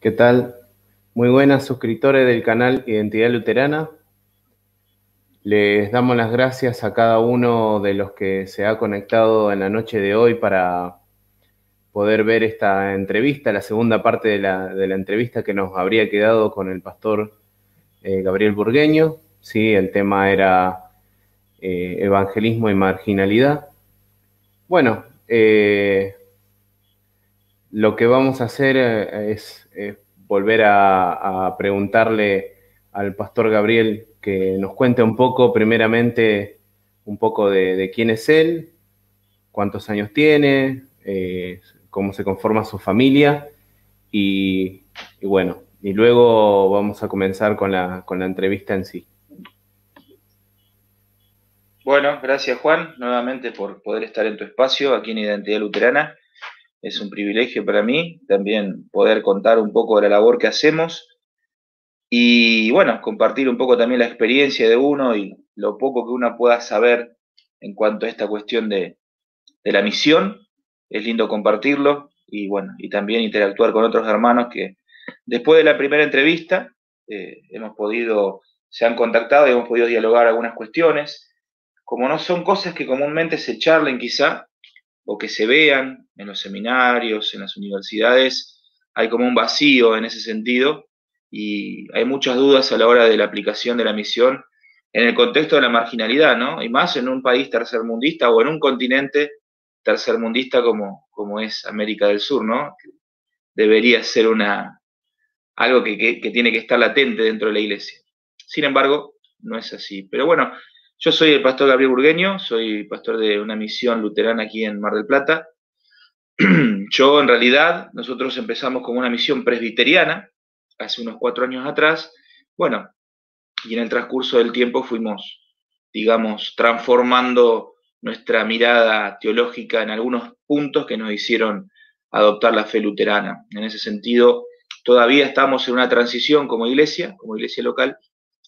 ¿Qué tal? Muy buenas suscriptores del canal Identidad Luterana. Les damos las gracias a cada uno de los que se ha conectado en la noche de hoy para poder ver esta entrevista, la segunda parte de la, entrevista que nos habría quedado con el pastor eh, Gabriel Burgueño. Sí, el tema era eh, evangelismo y marginalidad. Bueno, eh, lo que vamos a hacer es volver a, preguntarle al pastor Gabriel que nos cuente un poco, primeramente, un poco de, quién es él, cuántos años tiene, eh, cómo se conforma su familia y, bueno, y luego vamos a comenzar con la, con la entrevista en sí. Bueno, gracias Juan, nuevamente por poder estar en tu espacio aquí en Identidad Luterana. Es un privilegio para mí también poder contar un poco de la labor que hacemos y bueno, compartir un poco también la experiencia de uno y lo poco que uno pueda saber en cuanto a esta cuestión de, la misión. Es lindo compartirlo y bueno, y también interactuar con otros hermanos que después de la primera entrevista eh, hemos podido, se han contactado y hemos podido dialogar algunas cuestiones. Como no son cosas que comúnmente se charlen quizá, o que se vean en los seminarios, en las universidades, hay como un vacío en ese sentido y hay muchas dudas a la hora de la aplicación de la misión en el contexto de la marginalidad, ¿no? Y más en un país tercermundista o en un continente tercermundista como, como es América del Sur, ¿no? Debería ser una, algo que, que tiene que estar latente dentro de la iglesia. Sin embargo, no es así. Pero bueno, yo soy el pastor Gabriel Burgueño, soy pastor de una misión luterana aquí en Mar del Plata. Yo, en realidad, nosotros empezamos como una misión presbiteriana hace unos cuatro años atrás. Bueno, y en el transcurso del tiempo fuimos, digamos, transformando nuestra mirada teológica en algunos puntos que nos hicieron adoptar la fe luterana. En ese sentido, todavía estamos en una transición como iglesia, como iglesia local,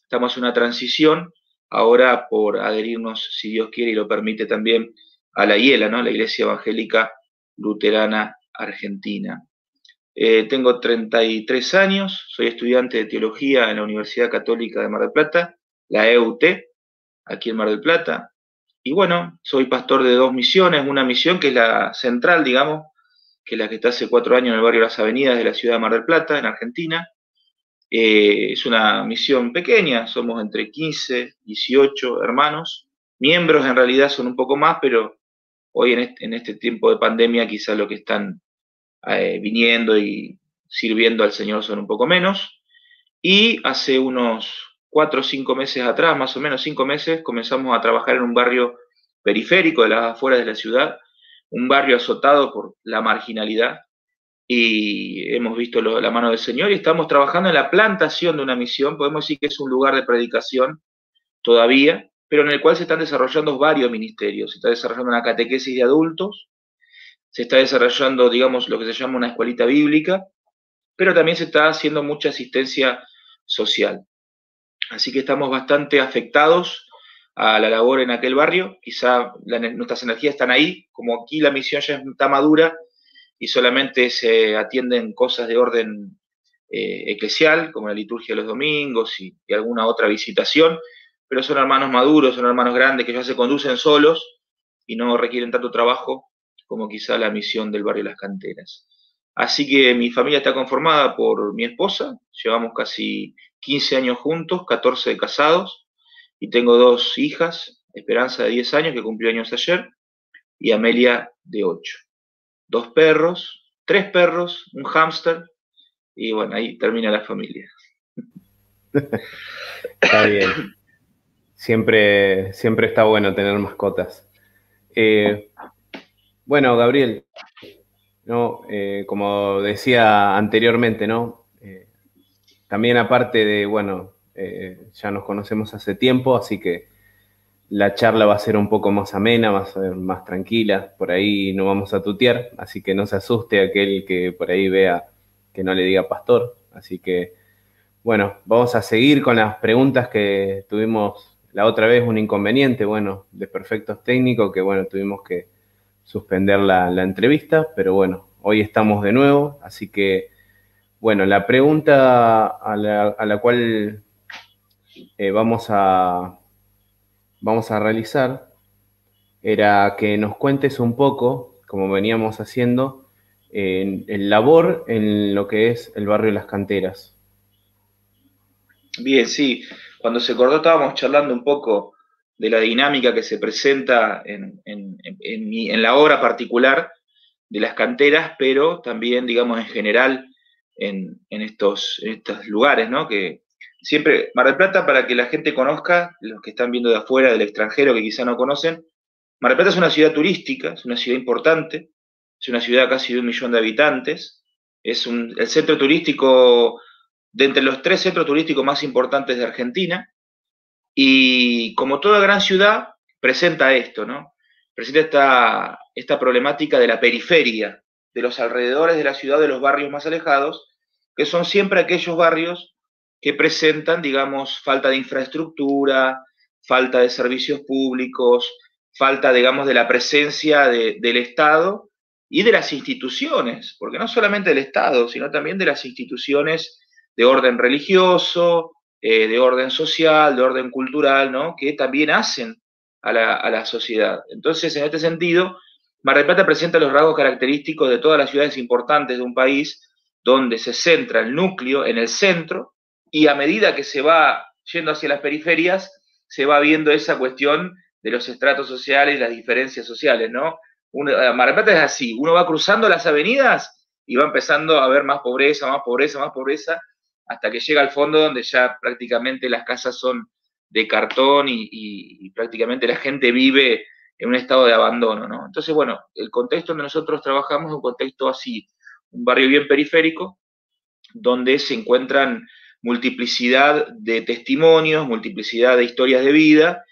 estamos en una transición ahora por adherirnos, si Dios quiere y lo permite también, a la IELA, ¿no? la Iglesia Evangélica Luterana Argentina. Eh, tengo 33 años, soy estudiante de teología en la Universidad Católica de Mar del Plata, la EUT, aquí en Mar del Plata. Y bueno, soy pastor de dos misiones, una misión que es la central, digamos, que es la que está hace cuatro años en el barrio Las Avenidas de la ciudad de Mar del Plata, en Argentina, eh, es una misión pequeña, somos entre 15, 18 hermanos. Miembros en realidad son un poco más, pero hoy en este, tiempo de pandemia quizás lo que están eh, viniendo y sirviendo al Señor son un poco menos. Y hace unos cuatro o cinco meses atrás, más o menos cinco meses, comenzamos a trabajar en un barrio periférico de las afueras de la ciudad, un barrio azotado por la marginalidad, y hemos visto la mano del Señor y estamos trabajando en la plantación de una misión. Podemos decir que es un lugar de predicación todavía, pero en el cual se están desarrollando varios ministerios. Se está desarrollando una catequesis de adultos, se está desarrollando, digamos, lo que se llama una escuelita bíblica, pero también se está haciendo mucha asistencia social. Así que estamos bastante afectados a la labor en aquel barrio. Quizá nuestras energías están ahí, como aquí la misión ya está madura, y solamente se atienden cosas de orden eh, eclesial, como la liturgia de los domingos y, alguna otra visitación, pero son hermanos maduros, son hermanos grandes que ya se conducen solos y no requieren tanto trabajo como quizá la misión del barrio Las Canteras. Así que mi familia está conformada por mi esposa, llevamos casi 15 años juntos, 14 de casados, y tengo dos hijas, Esperanza de 10 años, que cumplió años ayer, y Amelia de 8 dos perros, tres perros, un hámster, y bueno, ahí termina la familia. está bien. Siempre, siempre está bueno tener mascotas. Eh, bueno, Gabriel, ¿no? Eh, como decía anteriormente, ¿no? Eh, también aparte de, bueno, ya nos conocemos hace tiempo, así que la charla va a ser un poco más amena, va a ser más tranquila, por ahí no vamos a tutear, así que no se asuste aquel que por ahí vea que no le diga pastor. Así que, bueno, vamos a seguir con las preguntas que tuvimos la otra vez, un inconveniente, bueno, de perfectos técnicos, que bueno, tuvimos que suspender la, entrevista, pero bueno, hoy estamos de nuevo, así que Bueno, la pregunta a la, cual eh, vamos, a, vamos a realizar era que nos cuentes un poco, como veníamos haciendo, en el labor en lo que es el barrio las canteras. Bien, sí. Cuando se acordó estábamos charlando un poco de la dinámica que se presenta en, la obra particular de las canteras, pero también, digamos, en general en, estos, estos lugares, ¿no? Que siempre, Mar del Plata, para que la gente conozca, los que están viendo de afuera, del extranjero, que quizá no conocen, Mar del Plata es una ciudad turística, es una ciudad importante, es una ciudad casi de un millón de habitantes, es el centro turístico, de entre los tres centros turísticos más importantes de Argentina, y como toda gran ciudad, presenta esto, ¿no? Presenta esta, esta problemática de la periferia, de los alrededores de la ciudad, de los barrios más alejados, que son siempre aquellos barrios que presentan, digamos, falta de infraestructura, falta de servicios públicos, falta, digamos, de la presencia del Estado y de las instituciones, porque no solamente del Estado, sino también de las instituciones de orden religioso, eh, de orden social, de orden cultural, ¿no? que también hacen a la, sociedad. Entonces, en este sentido, Mar del Plata presenta los rasgos característicos de todas las ciudades importantes de un país, donde se centra el núcleo en el centro y a medida que se va yendo hacia las periferias, se va viendo esa cuestión de los estratos sociales las diferencias sociales, ¿no? Eh, es así, uno va cruzando las avenidas y va empezando a ver más pobreza, más pobreza, más pobreza, hasta que llega al fondo donde ya prácticamente las casas son de cartón y, prácticamente la gente vive en un estado de abandono, ¿no? Entonces, bueno, el contexto donde nosotros trabajamos es un contexto así, un barrio bien periférico, donde se encuentran multiplicidad de testimonios, multiplicidad de historias de vida,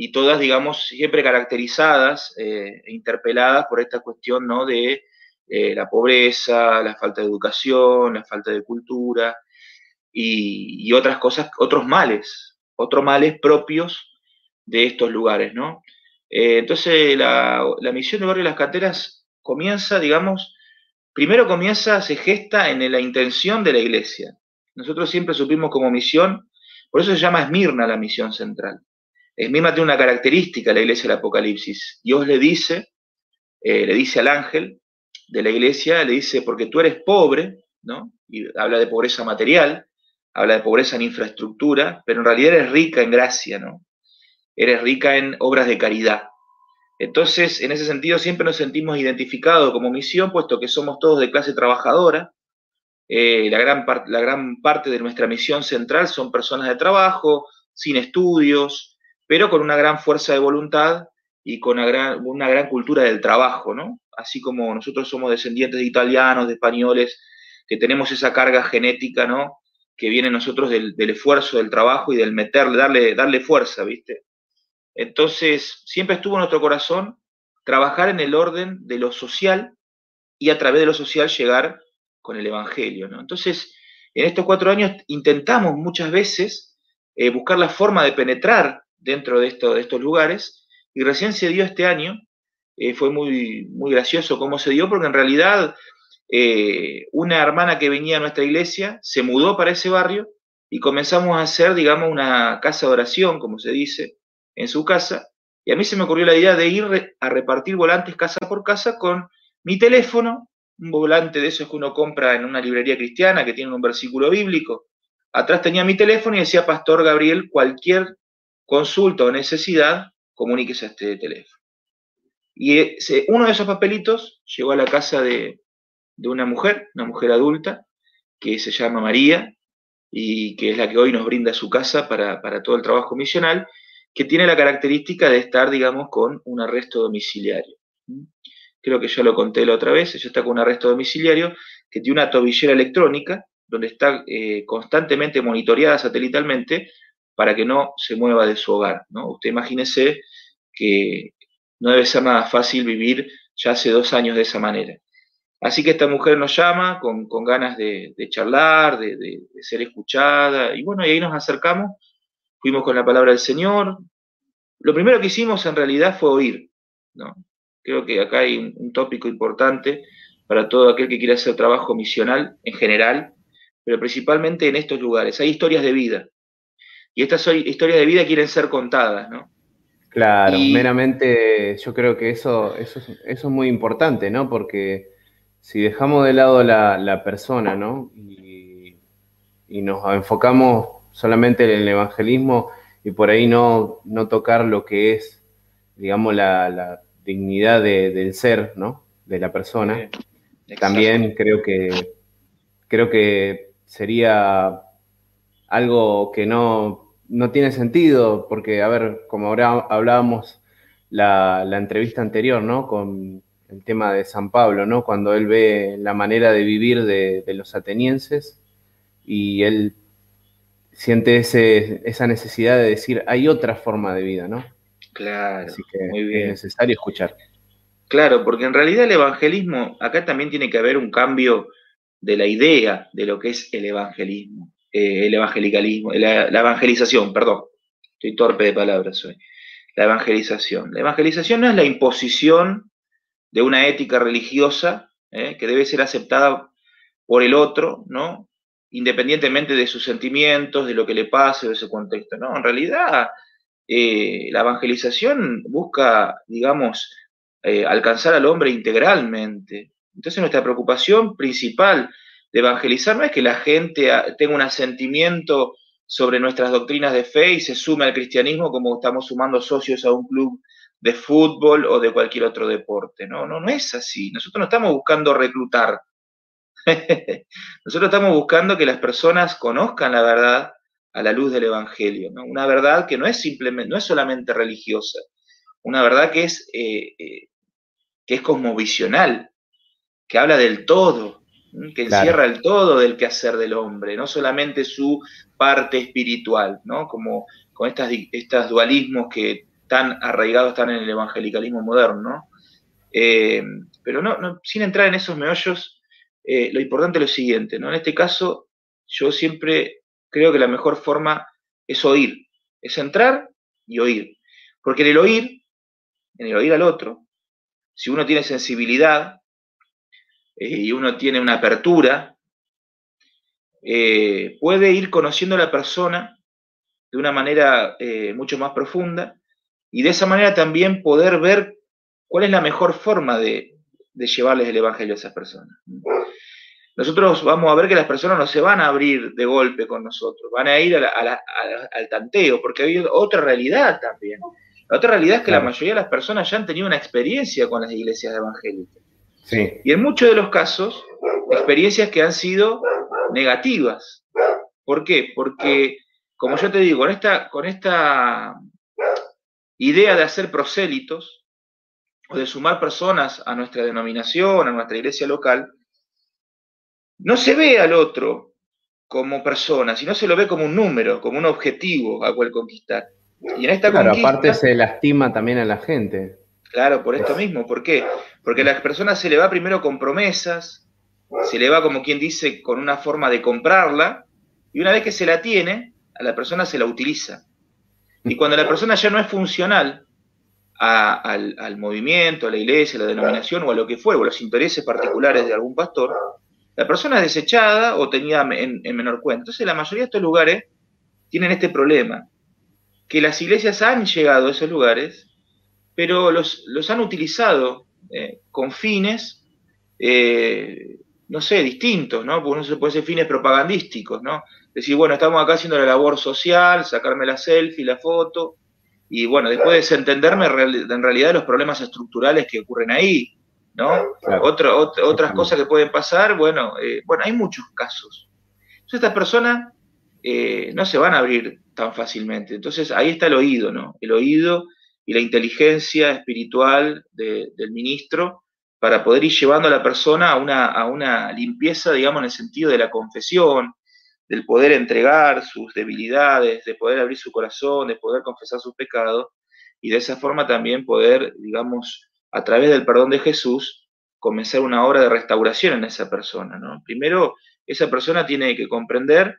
y todas, digamos, siempre caracterizadas eh, e interpeladas por esta cuestión ¿no? de eh, la pobreza, la falta de educación, la falta de cultura y, otras cosas, otros males, otros males propios de estos lugares, ¿no? Eh, entonces, la, la, misión del barrio de las canteras comienza, digamos, primero comienza, se gesta en la intención de la iglesia. Nosotros siempre supimos como misión, por eso se llama Esmirna la misión central. Esmirna tiene una característica, la iglesia del Apocalipsis. Dios le dice, eh, le dice al ángel de la iglesia, le dice, porque tú eres pobre, ¿no? Y habla de pobreza material, habla de pobreza en infraestructura, pero en realidad eres rica en gracia, ¿no? Eres rica en obras de caridad. Entonces, en ese sentido, siempre nos sentimos identificados como misión, puesto que somos todos de clase trabajadora. Eh, la, gran la gran parte de nuestra misión central son personas de trabajo, sin estudios, pero con una gran fuerza de voluntad y con una gran, una gran cultura del trabajo, ¿no? Así como nosotros somos descendientes de italianos, de españoles, que tenemos esa carga genética, ¿no? Que viene nosotros del, esfuerzo, del trabajo y del meterle, darle, darle fuerza, ¿viste? Entonces, siempre estuvo en nuestro corazón trabajar en el orden de lo social y a través de lo social llegar con el Evangelio, ¿no? Entonces, en estos cuatro años intentamos muchas veces eh, buscar la forma de penetrar dentro de, esto, de estos lugares. Y recién se dio este año, eh, fue muy, muy gracioso cómo se dio, porque en realidad eh, una hermana que venía a nuestra iglesia se mudó para ese barrio y comenzamos a hacer, digamos, una casa de oración, como se dice, en su casa. Y a mí se me ocurrió la idea de ir a repartir volantes casa por casa con mi teléfono, un volante de esos que uno compra en una librería cristiana que tiene un versículo bíblico. Atrás tenía mi teléfono y decía Pastor Gabriel, cualquier consulta o necesidad, comuníquese a este teléfono. Y uno de esos papelitos llegó a la casa de, una mujer, una mujer adulta, que se llama María y que es la que hoy nos brinda su casa para, todo el trabajo misional, que tiene la característica de estar, digamos, con un arresto domiciliario. Creo que ya lo conté la otra vez, ella está con un arresto domiciliario que tiene una tobillera electrónica donde está eh, constantemente monitoreada satelitalmente para que no se mueva de su hogar. ¿no? Usted imagínese que no debe ser nada fácil vivir ya hace dos años de esa manera. Así que esta mujer nos llama con, ganas de, charlar, de, ser escuchada, y bueno, y ahí nos acercamos, fuimos con la palabra del Señor. Lo primero que hicimos en realidad fue oír. ¿no? Creo que acá hay un, un tópico importante para todo aquel que quiera hacer trabajo misional en general, pero principalmente en estos lugares. Hay historias de vida. Y estas historias de vida quieren ser contadas, ¿no? Claro, meramente yo creo que eso, eso, es, muy importante, ¿no? Porque si dejamos de lado la, la persona, ¿no? Y, y, nos enfocamos solamente en el evangelismo y por ahí no, no tocar lo que es, digamos, la, dignidad del ser, ¿no? De la persona. También creo que, creo que sería algo que no, no tiene sentido, porque, a ver, como ahora hablábamos la, la, entrevista anterior, ¿no? Con el tema de San Pablo, ¿no? Cuando él ve la manera de vivir de, de los atenienses y él siente ese, esa necesidad de decir, hay otra forma de vida, ¿no? Claro. Así que es necesario escuchar. Claro, porque en realidad el evangelismo, acá también tiene que haber un cambio de la idea de lo que es el evangelismo, eh, el evangelicalismo, la, evangelización, perdón, estoy torpe de palabras hoy. La evangelización. La evangelización no es la imposición de una ética religiosa eh, que debe ser aceptada por el otro, ¿no? independientemente de sus sentimientos, de lo que le pase, de su contexto. No, en realidad eh, la evangelización busca, digamos, eh, alcanzar al hombre integralmente. Entonces nuestra preocupación principal de evangelizar no es que la gente ah, tenga un asentimiento sobre nuestras doctrinas de fe y se sume al cristianismo como estamos sumando socios a un club de fútbol o de cualquier otro deporte. No, no, no es así. Nosotros no estamos buscando reclutar, Nosotros estamos buscando que las personas conozcan la verdad a la luz del Evangelio, una verdad que no es simplemente, no es solamente religiosa, una verdad que es, eh, eh, que es cosmovisional, que habla del todo, que encierra el todo del quehacer del hombre, no solamente su parte espiritual, ¿no? Como con estas, estos dualismos que tan arraigados están en el evangelicalismo moderno, eh, pero no, sin entrar en esos meollos, lo importante es lo siguiente, ¿no? En este caso, yo siempre creo que la mejor forma es oír, es entrar y oír. Porque en el oír, en el oír al otro, si uno tiene sensibilidad eh, y uno tiene una apertura, eh, puede ir conociendo a la persona de una manera mucho más profunda y de esa manera también poder ver cuál es la mejor forma de llevarles el Evangelio a esas personas nosotros vamos a ver que las personas no se van a abrir de golpe con nosotros, van a ir al tanteo, porque hay otra realidad también. La otra realidad es que la mayoría de las personas ya han tenido una experiencia con las iglesias evangélicas. Y en muchos de los casos, experiencias que han sido negativas. ¿Por qué? Porque, como yo te digo, con esta, con esta idea de hacer prosélitos o de sumar personas a nuestra denominación, a nuestra iglesia local, no se ve al otro como persona, sino se lo ve como un número, como un objetivo a cual conquistar. Y en esta claro, aparte se lastima también a la gente. Claro, por esto mismo. ¿Por qué? Porque a las personas se le va primero con promesas, se le va como quien dice con una forma de comprarla, y una vez que se la tiene, a la persona se la utiliza. Y cuando la persona ya no es funcional al, al, movimiento, a la iglesia, a la denominación o a lo que fue, o a los intereses particulares de algún pastor, la persona es desechada o tenida en, menor cuenta. Entonces la mayoría de estos lugares tienen este problema, que las iglesias han llegado a esos lugares, pero los, han utilizado eh, con fines, eh, no sé, distintos, ¿no? Porque no se puede ser fines propagandísticos, ¿no? Decir, bueno, estamos acá haciendo la labor social, sacarme la selfie, la foto, y bueno, después desentenderme en realidad los problemas estructurales que ocurren ahí, ¿no? otras cosas que pueden pasar, bueno, eh, bueno, hay muchos casos. Entonces estas personas eh, no se van a abrir tan fácilmente. Entonces ahí está el oído, ¿no? El oído y la inteligencia espiritual del ministro para poder ir llevando a la persona a una, a una limpieza, digamos, en el sentido de la confesión, del poder entregar sus debilidades, de poder abrir su corazón, de poder confesar sus pecados y de esa forma también poder, digamos, a través del perdón de Jesús, comenzar una obra de restauración en esa persona. ¿no? Primero, esa persona tiene que comprender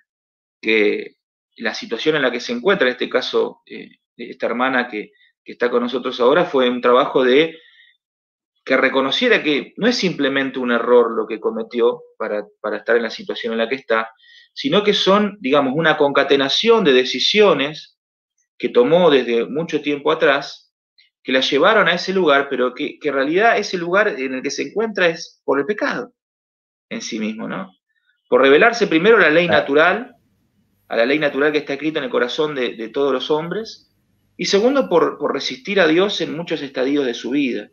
que la situación en la que se encuentra, en este caso, eh, esta hermana que, está con nosotros ahora, fue un trabajo de que reconociera que no es simplemente un error lo que cometió para, para estar en la situación en la que está, sino que son, digamos, una concatenación de decisiones que tomó desde mucho tiempo atrás, que la llevaron a ese lugar, pero que, en realidad ese lugar en el que se encuentra es por el pecado en sí mismo, ¿no? Por revelarse primero la ley natural, a la ley natural que está escrita en el corazón de, todos los hombres, y segundo, por, por, resistir a Dios en muchos estadios de su vida.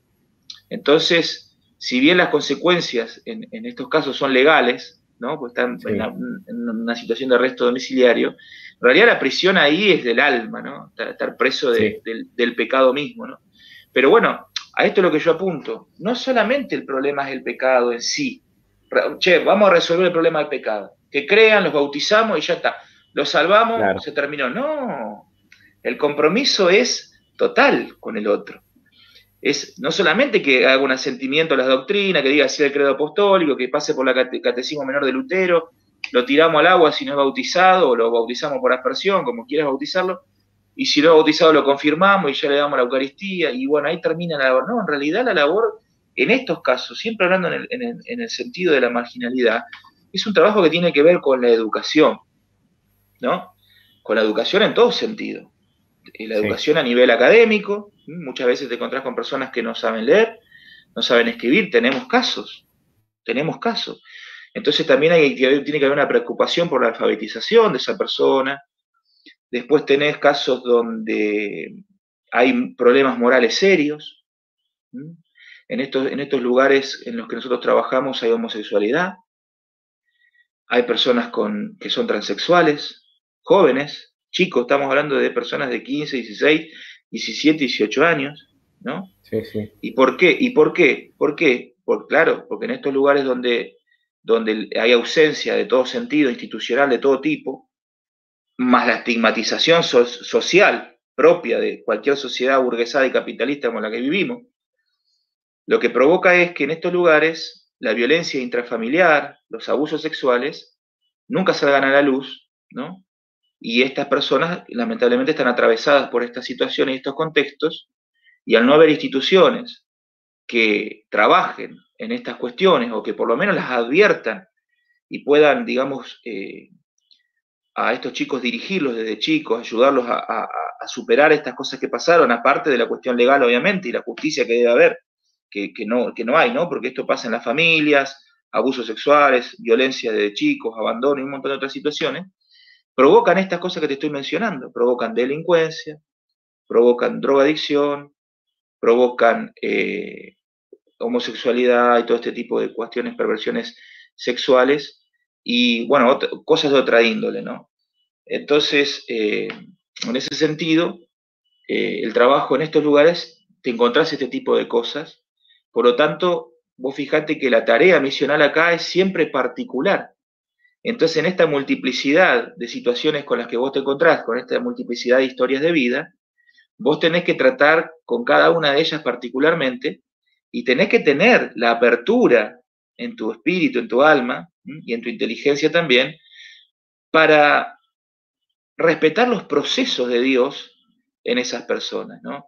Entonces, si bien las consecuencias en, en estos casos son legales, ¿no? Pues está en, una situación de arresto domiciliario. En realidad la prisión ahí es del alma, ¿no? Estar preso del, pecado mismo, ¿no? Pero bueno, a esto es lo que yo apunto. No solamente el problema es el pecado en sí. Che, vamos a resolver el problema del pecado. Que crean, los bautizamos y ya está. Los salvamos, se terminó. No, el compromiso es total con el otro es no solamente que haga un asentimiento a las doctrinas, que diga si el credo apostólico, que pase por la catecismo menor de Lutero, lo tiramos al agua si no es bautizado, o lo bautizamos por aspersión, como quieras bautizarlo, y si no es bautizado lo confirmamos y ya le damos la Eucaristía, y bueno, ahí termina la labor. No, en realidad la labor, en estos casos, siempre hablando en el, en el sentido de la marginalidad, es un trabajo que tiene que ver con la educación, ¿no? Con la educación en todo sentido la educación a nivel académico, muchas veces te encontrás con personas que no saben leer, no saben escribir, tenemos casos, tenemos casos. Entonces también hay, tiene que haber una preocupación por la alfabetización de esa persona. Después tenés casos donde hay problemas morales serios. En estos, en estos lugares en los que nosotros trabajamos hay homosexualidad, hay personas con, que son transexuales, jóvenes, chicos, estamos hablando de personas de 15, 16, 17, 18 años, ¿no? Sí, sí. ¿Y por qué? ¿Y por qué? ¿Por qué? Por, claro, porque en estos lugares donde, donde hay ausencia de todo sentido institucional de todo tipo, más la estigmatización social propia de cualquier sociedad burguesada y capitalista como la que vivimos, lo que provoca es que en estos lugares la violencia intrafamiliar, los abusos sexuales, nunca salgan a la luz, ¿no? Y estas personas lamentablemente están atravesadas por estas situaciones y estos contextos, y al no haber instituciones que trabajen en estas cuestiones o que por lo menos las adviertan y puedan, digamos, eh, a estos chicos dirigirlos desde chicos, ayudarlos a, superar estas cosas que pasaron, aparte de la cuestión legal, obviamente, y la justicia que debe haber, que, no, que no hay, ¿no? Porque esto pasa en las familias, abusos sexuales, violencia de chicos, abandono y un montón de otras situaciones provocan estas cosas que te estoy mencionando, provocan delincuencia, provocan drogadicción, provocan eh, homosexualidad y todo este tipo de cuestiones, perversiones sexuales y, bueno, cosas de otra índole, ¿no? Entonces, eh, en ese sentido, eh, el trabajo en estos lugares, te encontrás este tipo de cosas, por lo tanto, vos fijate que la tarea misional acá es siempre particular, entonces, en esta multiplicidad de situaciones con las que vos te encontrás, con esta multiplicidad de historias de vida, vos tenés que tratar con cada una de ellas particularmente y tenés que tener la apertura en tu espíritu, en tu alma y en tu inteligencia también, para respetar los procesos de Dios en esas personas, ¿no?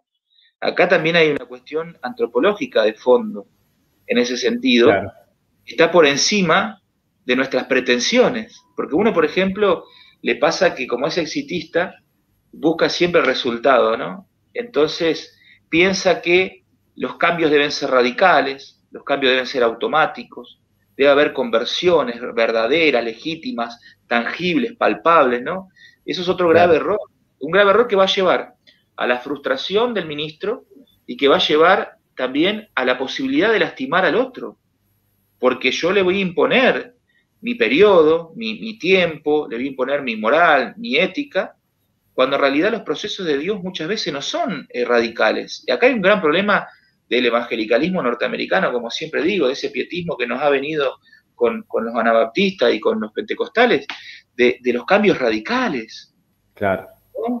Acá también hay una cuestión antropológica de fondo, en ese sentido, está por encima de nuestras pretensiones. Porque uno, por ejemplo, le pasa que como es exitista, busca siempre el resultado, ¿no? Entonces piensa que los cambios deben ser radicales, los cambios deben ser automáticos, debe haber conversiones verdaderas, legítimas, tangibles, palpables, ¿no? Eso es otro grave error. Un grave error que va a llevar a la frustración del ministro y que va a llevar también a la posibilidad de lastimar al otro. Porque yo le voy a imponer mi periodo, mi, tiempo, le voy a imponer mi moral, mi ética, cuando en realidad los procesos de Dios muchas veces no son eh, radicales. Y acá hay un gran problema del evangelicalismo norteamericano, como siempre digo, de ese pietismo que nos ha venido con, los anabaptistas y con los pentecostales, de, los cambios radicales. Claro.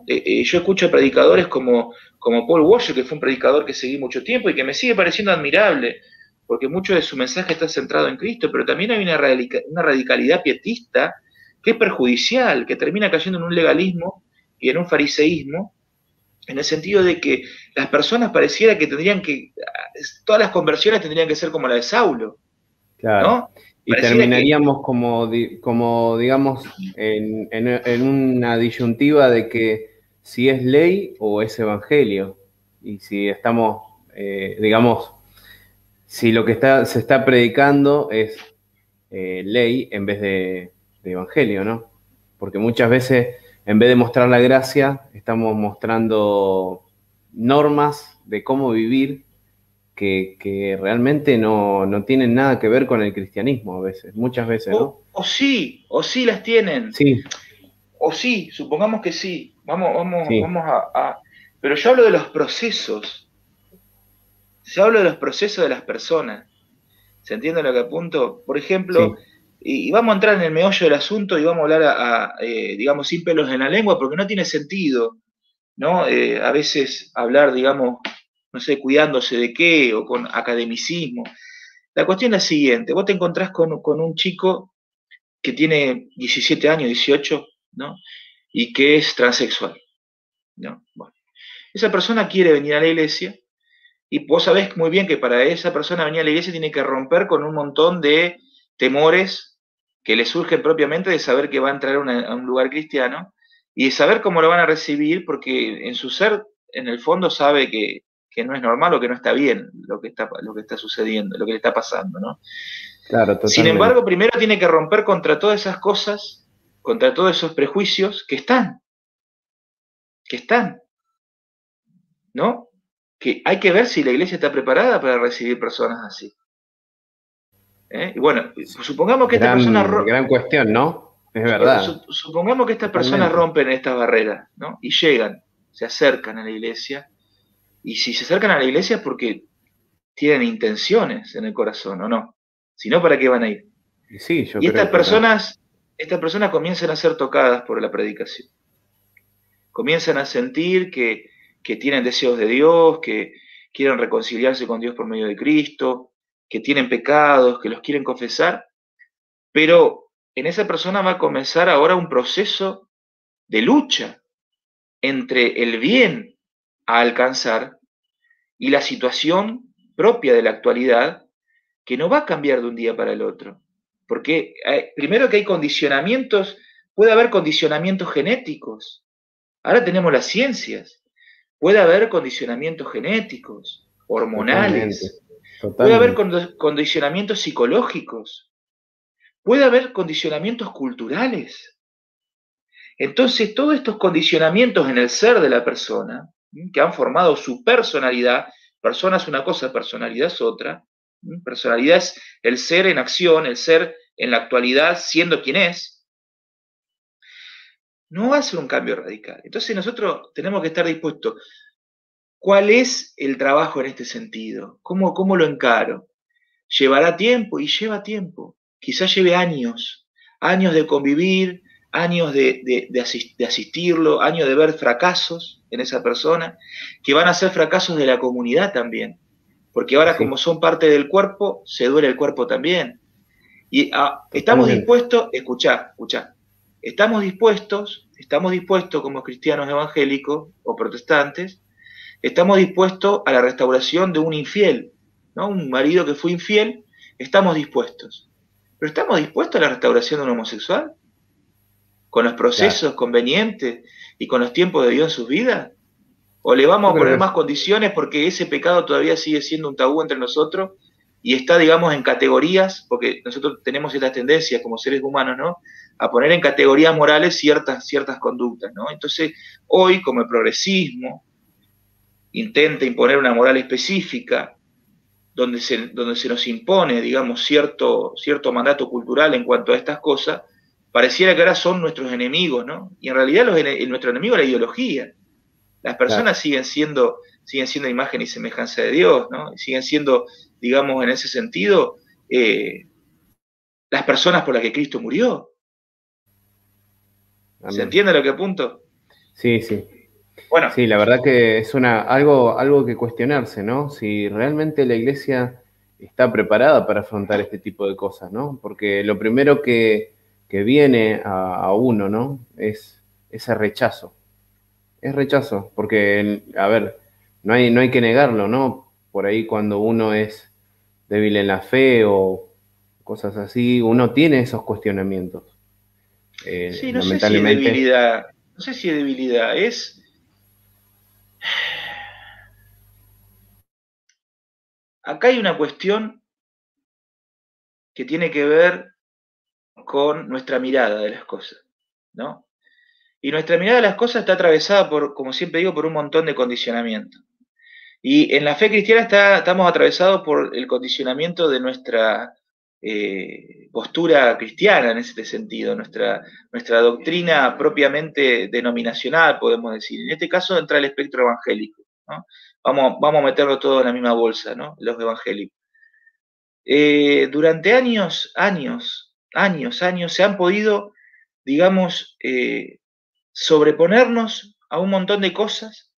Eh, eh, yo escucho a predicadores como, como Paul Washer, que fue un predicador que seguí mucho tiempo y que me sigue pareciendo admirable, porque mucho de su mensaje está centrado en Cristo, pero también hay una, radicalidad pietista que es perjudicial, que termina cayendo en un legalismo y en un fariseísmo en el sentido de que las personas pareciera que tendrían que, todas las conversiones tendrían que ser como la de Saulo. Claro. Y terminaríamos como, como, digamos, en, una disyuntiva de que si es ley o es evangelio. Y si estamos, eh, digamos, si lo que está, se está predicando es eh, ley en vez de, de evangelio, ¿no? Porque muchas veces en vez de mostrar la gracia, estamos mostrando normas de cómo vivir que, realmente no, tienen nada que ver con el cristianismo a veces, muchas veces, ¿no? O, sí, o sí las tienen. Sí. O sí, supongamos que sí. Vamos, vamos, vamos a, Pero yo hablo de los procesos. Se hablo de los procesos de las personas. ¿Se entiende lo que apunto? Por ejemplo, y, vamos a entrar en el meollo del asunto y vamos a hablar, a, eh, digamos, sin pelos en la lengua, porque no tiene sentido, ¿no? Eh, a veces hablar, digamos, no sé, cuidándose de qué o con academicismo. La cuestión es la siguiente, vos te encontrás con, un chico que tiene 17 años, 18, ¿no? Y que es transexual, ¿no? Esa persona quiere venir a la iglesia y vos sabés muy bien que para esa persona venir a la iglesia tiene que romper con un montón de temores que le surgen propiamente de saber que va a entrar a, un lugar cristiano y de saber cómo lo van a recibir, porque en su ser, en el fondo, sabe que, no es normal o que no está bien lo que está, lo que está sucediendo, lo que le está pasando, ¿no? Claro, Sin embargo, primero tiene que romper contra todas esas cosas, contra todos esos prejuicios que están, que están, ¿no? Que hay que ver si la iglesia está preparada para recibir personas así. ¿Eh? Y bueno, supongamos que esta persona Gran cuestión, ¿no? Es verdad. Supongamos que estas personas rompen estas barreras, ¿no? Y llegan, se acercan a la iglesia. Y si se acercan a la iglesia es porque tienen intenciones en el corazón, ¿o no? Si no, ¿para qué van a ir? Sí, yo y estas personas, estas personas comienzan a ser tocadas por la predicación. Comienzan a sentir que, que tienen deseos de Dios, que quieren reconciliarse con Dios por medio de Cristo, que tienen pecados, que los quieren confesar, pero en esa persona va a comenzar ahora un proceso de lucha entre el bien a alcanzar y la situación propia de la actualidad que no va a cambiar de un día para el otro. Porque primero que hay condicionamientos, puede haber condicionamientos genéticos. Ahora tenemos las ciencias. Puede haber condicionamientos genéticos, hormonales, Puede haber condicionamientos psicológicos. Puede haber condicionamientos culturales. Entonces, todos estos condicionamientos en el ser de la persona, que han formado su personalidad, persona es una cosa, personalidad es otra, personalidad es el ser en acción, el ser en la actualidad siendo quien es, no va a ser un cambio radical. Entonces nosotros tenemos que estar dispuestos ¿Cuál es el trabajo en este sentido? ¿Cómo, cómo lo encaro? ¿Llevará tiempo? Y lleva tiempo. Quizás lleve años, años de convivir, años de, de, asistirlo, años de ver fracasos en esa persona, que van a ser fracasos de la comunidad también. Porque ahora como son parte del cuerpo, se duele el cuerpo también. Y ah, estamos dispuestos, escuchá, escuchá, estamos dispuestos, estamos dispuestos como cristianos evangélicos o protestantes, Estamos dispuestos a la restauración de un infiel, ¿no? Un marido que fue infiel, estamos dispuestos. Pero ¿estamos dispuestos a la restauración de un homosexual? ¿Con los procesos convenientes y con los tiempos de Dios en sus vidas? ¿O le vamos a poner más condiciones porque ese pecado todavía sigue siendo un tabú entre nosotros y está, digamos, en categorías, porque nosotros tenemos esta tendencia como seres humanos, ¿no? A poner en categorías morales ciertas, ciertas conductas, ¿no? Entonces, hoy, como el progresismo, intenta imponer una moral específica, donde se, donde se nos impone, digamos, cierto, cierto mandato cultural en cuanto a estas cosas, pareciera que ahora son nuestros enemigos, ¿no? Y en realidad los, nuestro enemigo es la ideología. Las personas siguen siendo siguen siendo imagen y semejanza de Dios, ¿no? siguen siendo, digamos, en ese sentido, eh, las personas por las que Cristo murió. ¿Se entiende lo que apunto? Sí, sí. Bueno. Sí, la verdad que es una, algo, algo que cuestionarse, ¿no? Si realmente la iglesia está preparada para afrontar este tipo de cosas, ¿no? Porque lo primero que, viene a, uno, ¿no? Es ese rechazo. Es rechazo, porque, a ver, no hay, no hay que negarlo, ¿no? Por ahí cuando uno es débil en la fe o cosas así, uno tiene esos cuestionamientos. Eh, sí, no sé si es debilidad, no sé si es debilidad, es... Acá hay una cuestión que tiene que ver con nuestra mirada de las cosas, ¿no? Y nuestra mirada de las cosas está atravesada por, como siempre digo, por un montón de condicionamientos. Y en la fe cristiana estamos atravesados por el condicionamiento de nuestra eh, postura cristiana en ese sentido, nuestra, nuestra doctrina propiamente denominacional, podemos decir. En este caso entra el espectro evangélico. Vamos, vamos a meterlo todo en la misma bolsa, ¿no? los evangélicos. Eh, durante años, años, años, años, se han podido, digamos, eh, sobreponernos a un montón de cosas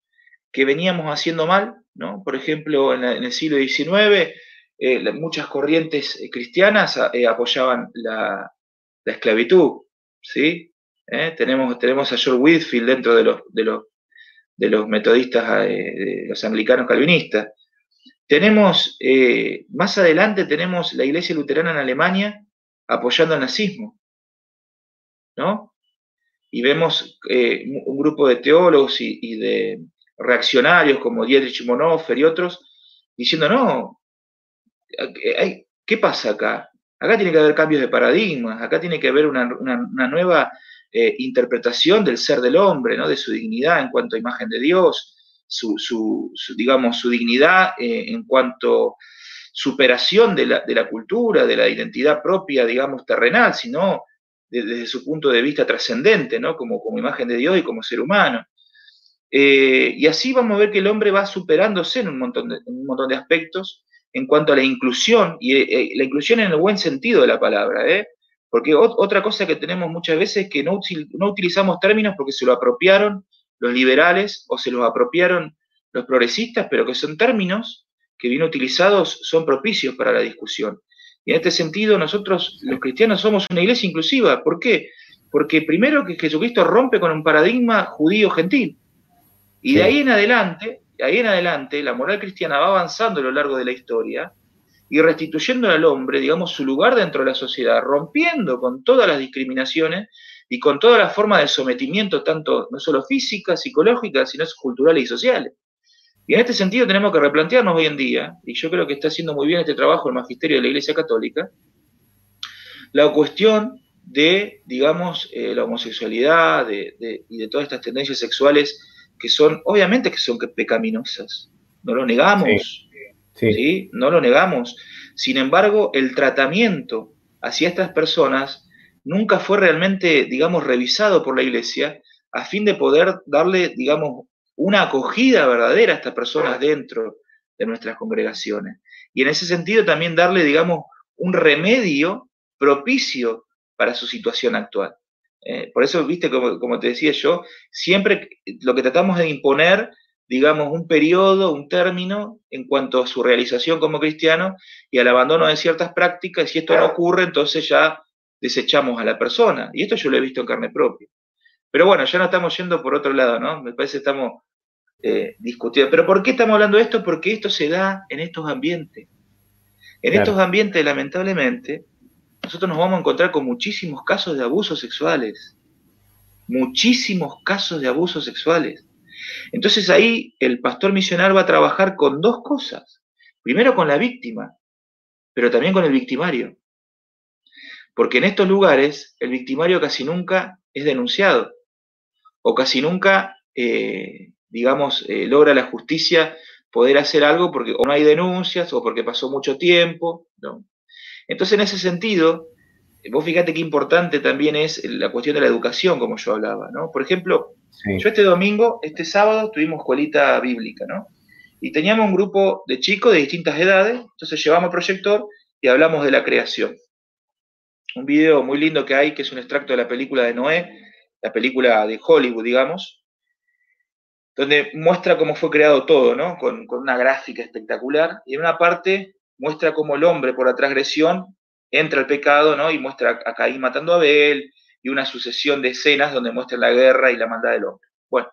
que veníamos haciendo mal, ¿no? Por ejemplo, en, el siglo XIX, eh, muchas corrientes cristianas apoyaban la, esclavitud, ¿sí? Tenemos, tenemos a George Whitfield dentro de de los, de los metodistas, de los anglicanos calvinistas. Tenemos, más adelante tenemos la iglesia luterana en Alemania apoyando el nazismo, ¿no? y vemos eh, un grupo de teólogos y, de reaccionarios como Dietrich Bonhoeffer y otros diciendo, no, ¿qué pasa acá? Acá tiene que haber cambios de paradigmas, acá tiene que haber una, nueva eh, interpretación del ser del hombre, ¿no? de su dignidad en cuanto a imagen de Dios, su, digamos, su dignidad eh, en cuanto superación de la, de la, cultura, de la identidad propia, digamos, terrenal, sino desde su punto de vista trascendente, ¿no? Como, como imagen de Dios y como ser humano. Eh, y así vamos a ver que el hombre va superándose en un montón de, un montón de aspectos en cuanto a la inclusión, y la inclusión en el buen sentido de la palabra, ¿eh? Porque otra cosa que tenemos muchas veces es que no, no utilizamos términos porque se lo apropiaron los liberales o se los apropiaron los progresistas, pero que son términos que bien utilizados son propicios para la discusión. Y en este sentido, nosotros los cristianos somos una iglesia inclusiva. ¿Por qué? Porque primero que Jesucristo rompe con un paradigma judío-gentil. Y de ahí en adelante, de ahí en adelante, la moral cristiana va avanzando a lo largo de la historia y restituyendo al hombre, digamos, su lugar dentro de la sociedad, rompiendo con todas las discriminaciones y con todas las formas de sometimiento, tanto no solo físicas, psicológicas, sino culturales y sociales. Y en este sentido tenemos que replantearnos hoy en día, y yo creo que está haciendo muy bien este trabajo el magisterio de la Iglesia Católica, la cuestión de, digamos, eh, la homosexualidad y de todas estas tendencias sexuales que son, obviamente que son pecaminosas, no lo negamos. No lo negamos. Sin embargo, el tratamiento hacia estas personas nunca fue realmente, digamos, revisado por la Iglesia a fin de poder darle, digamos, una acogida verdadera a estas personas dentro de nuestras congregaciones. Y en ese sentido también darle, digamos, un remedio propicio para su situación actual. Eh, por eso, viste, como, te decía yo, siempre lo que tratamos de imponer, digamos, un periodo, un término en cuanto a su realización como cristiano y al abandono de ciertas prácticas. Y si esto no ocurre, entonces ya desechamos a la persona. Y esto yo lo he visto en carne propia. Pero bueno, ya no estamos yendo por otro lado, ¿no? Me parece que estamos eh, discutiendo. Pero ¿por qué estamos hablando de esto? Porque esto se da en estos ambientes. En estos ambientes, lamentablemente, nosotros nos vamos a encontrar con muchísimos casos de abusos sexuales. Muchísimos casos de abusos sexuales. Entonces ahí el pastor misional va a trabajar con dos cosas. Primero con la víctima, pero también con el victimario. Porque en estos lugares el victimario casi nunca es denunciado o casi nunca, eh, digamos, eh, logra la justicia poder hacer algo porque o no hay denuncias o porque pasó mucho tiempo, ¿no? Entonces, en ese sentido, vos fíjate qué importante también es la cuestión de la educación, como yo hablaba, ¿no? Por ejemplo, yo este domingo, este sábado, tuvimos escuelita bíblica, ¿no? Y teníamos un grupo de chicos de distintas edades, entonces llevamos proyector y hablamos de la creación. Un video muy lindo que hay, que es un extracto de la película de Noé, la película de Hollywood, digamos, donde muestra cómo fue creado todo, ¿no? Con, una gráfica espectacular. Y en una parte muestra cómo el hombre, por la transgresión, entra al pecado, ¿no? Y muestra a Caín matando a Abel y una sucesión de escenas donde muestra la guerra y la maldad del hombre. Bueno,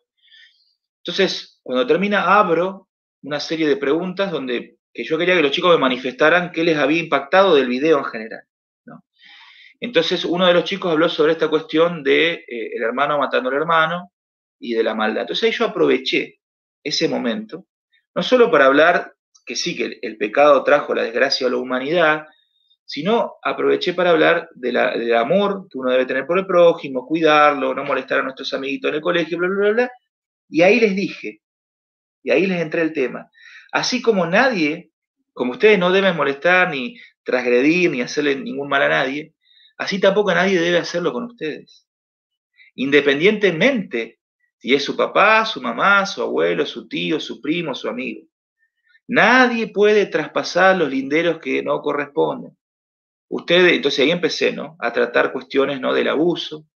Entonces, cuando termina, abro una serie de preguntas donde que yo quería que los chicos me manifestaran qué les había impactado del video en general. Entonces, uno de los chicos habló sobre esta cuestión de eh, el hermano matando al hermano y de la maldad. Entonces, ahí yo aproveché ese momento, no solo para hablar que sí, que el pecado trajo la desgracia a la humanidad, sino aproveché para hablar del amor que uno debe tener por el prójimo, cuidarlo, no molestar a nuestros amiguitos en el colegio, bla, bla, bla, Y ahí les dije, y ahí les entré el tema. Así como nadie, como ustedes no deben molestar, ni transgredir, ni hacerle ningún mal a nadie, así tampoco nadie debe hacerlo con ustedes. Independientemente si es su papá, su mamá, su abuelo, su tío, su primo, su amigo. Nadie puede traspasar los linderos que no corresponden. Ustedes, entonces ahí empecé, ¿no? A tratar cuestiones, ¿no? Del abuso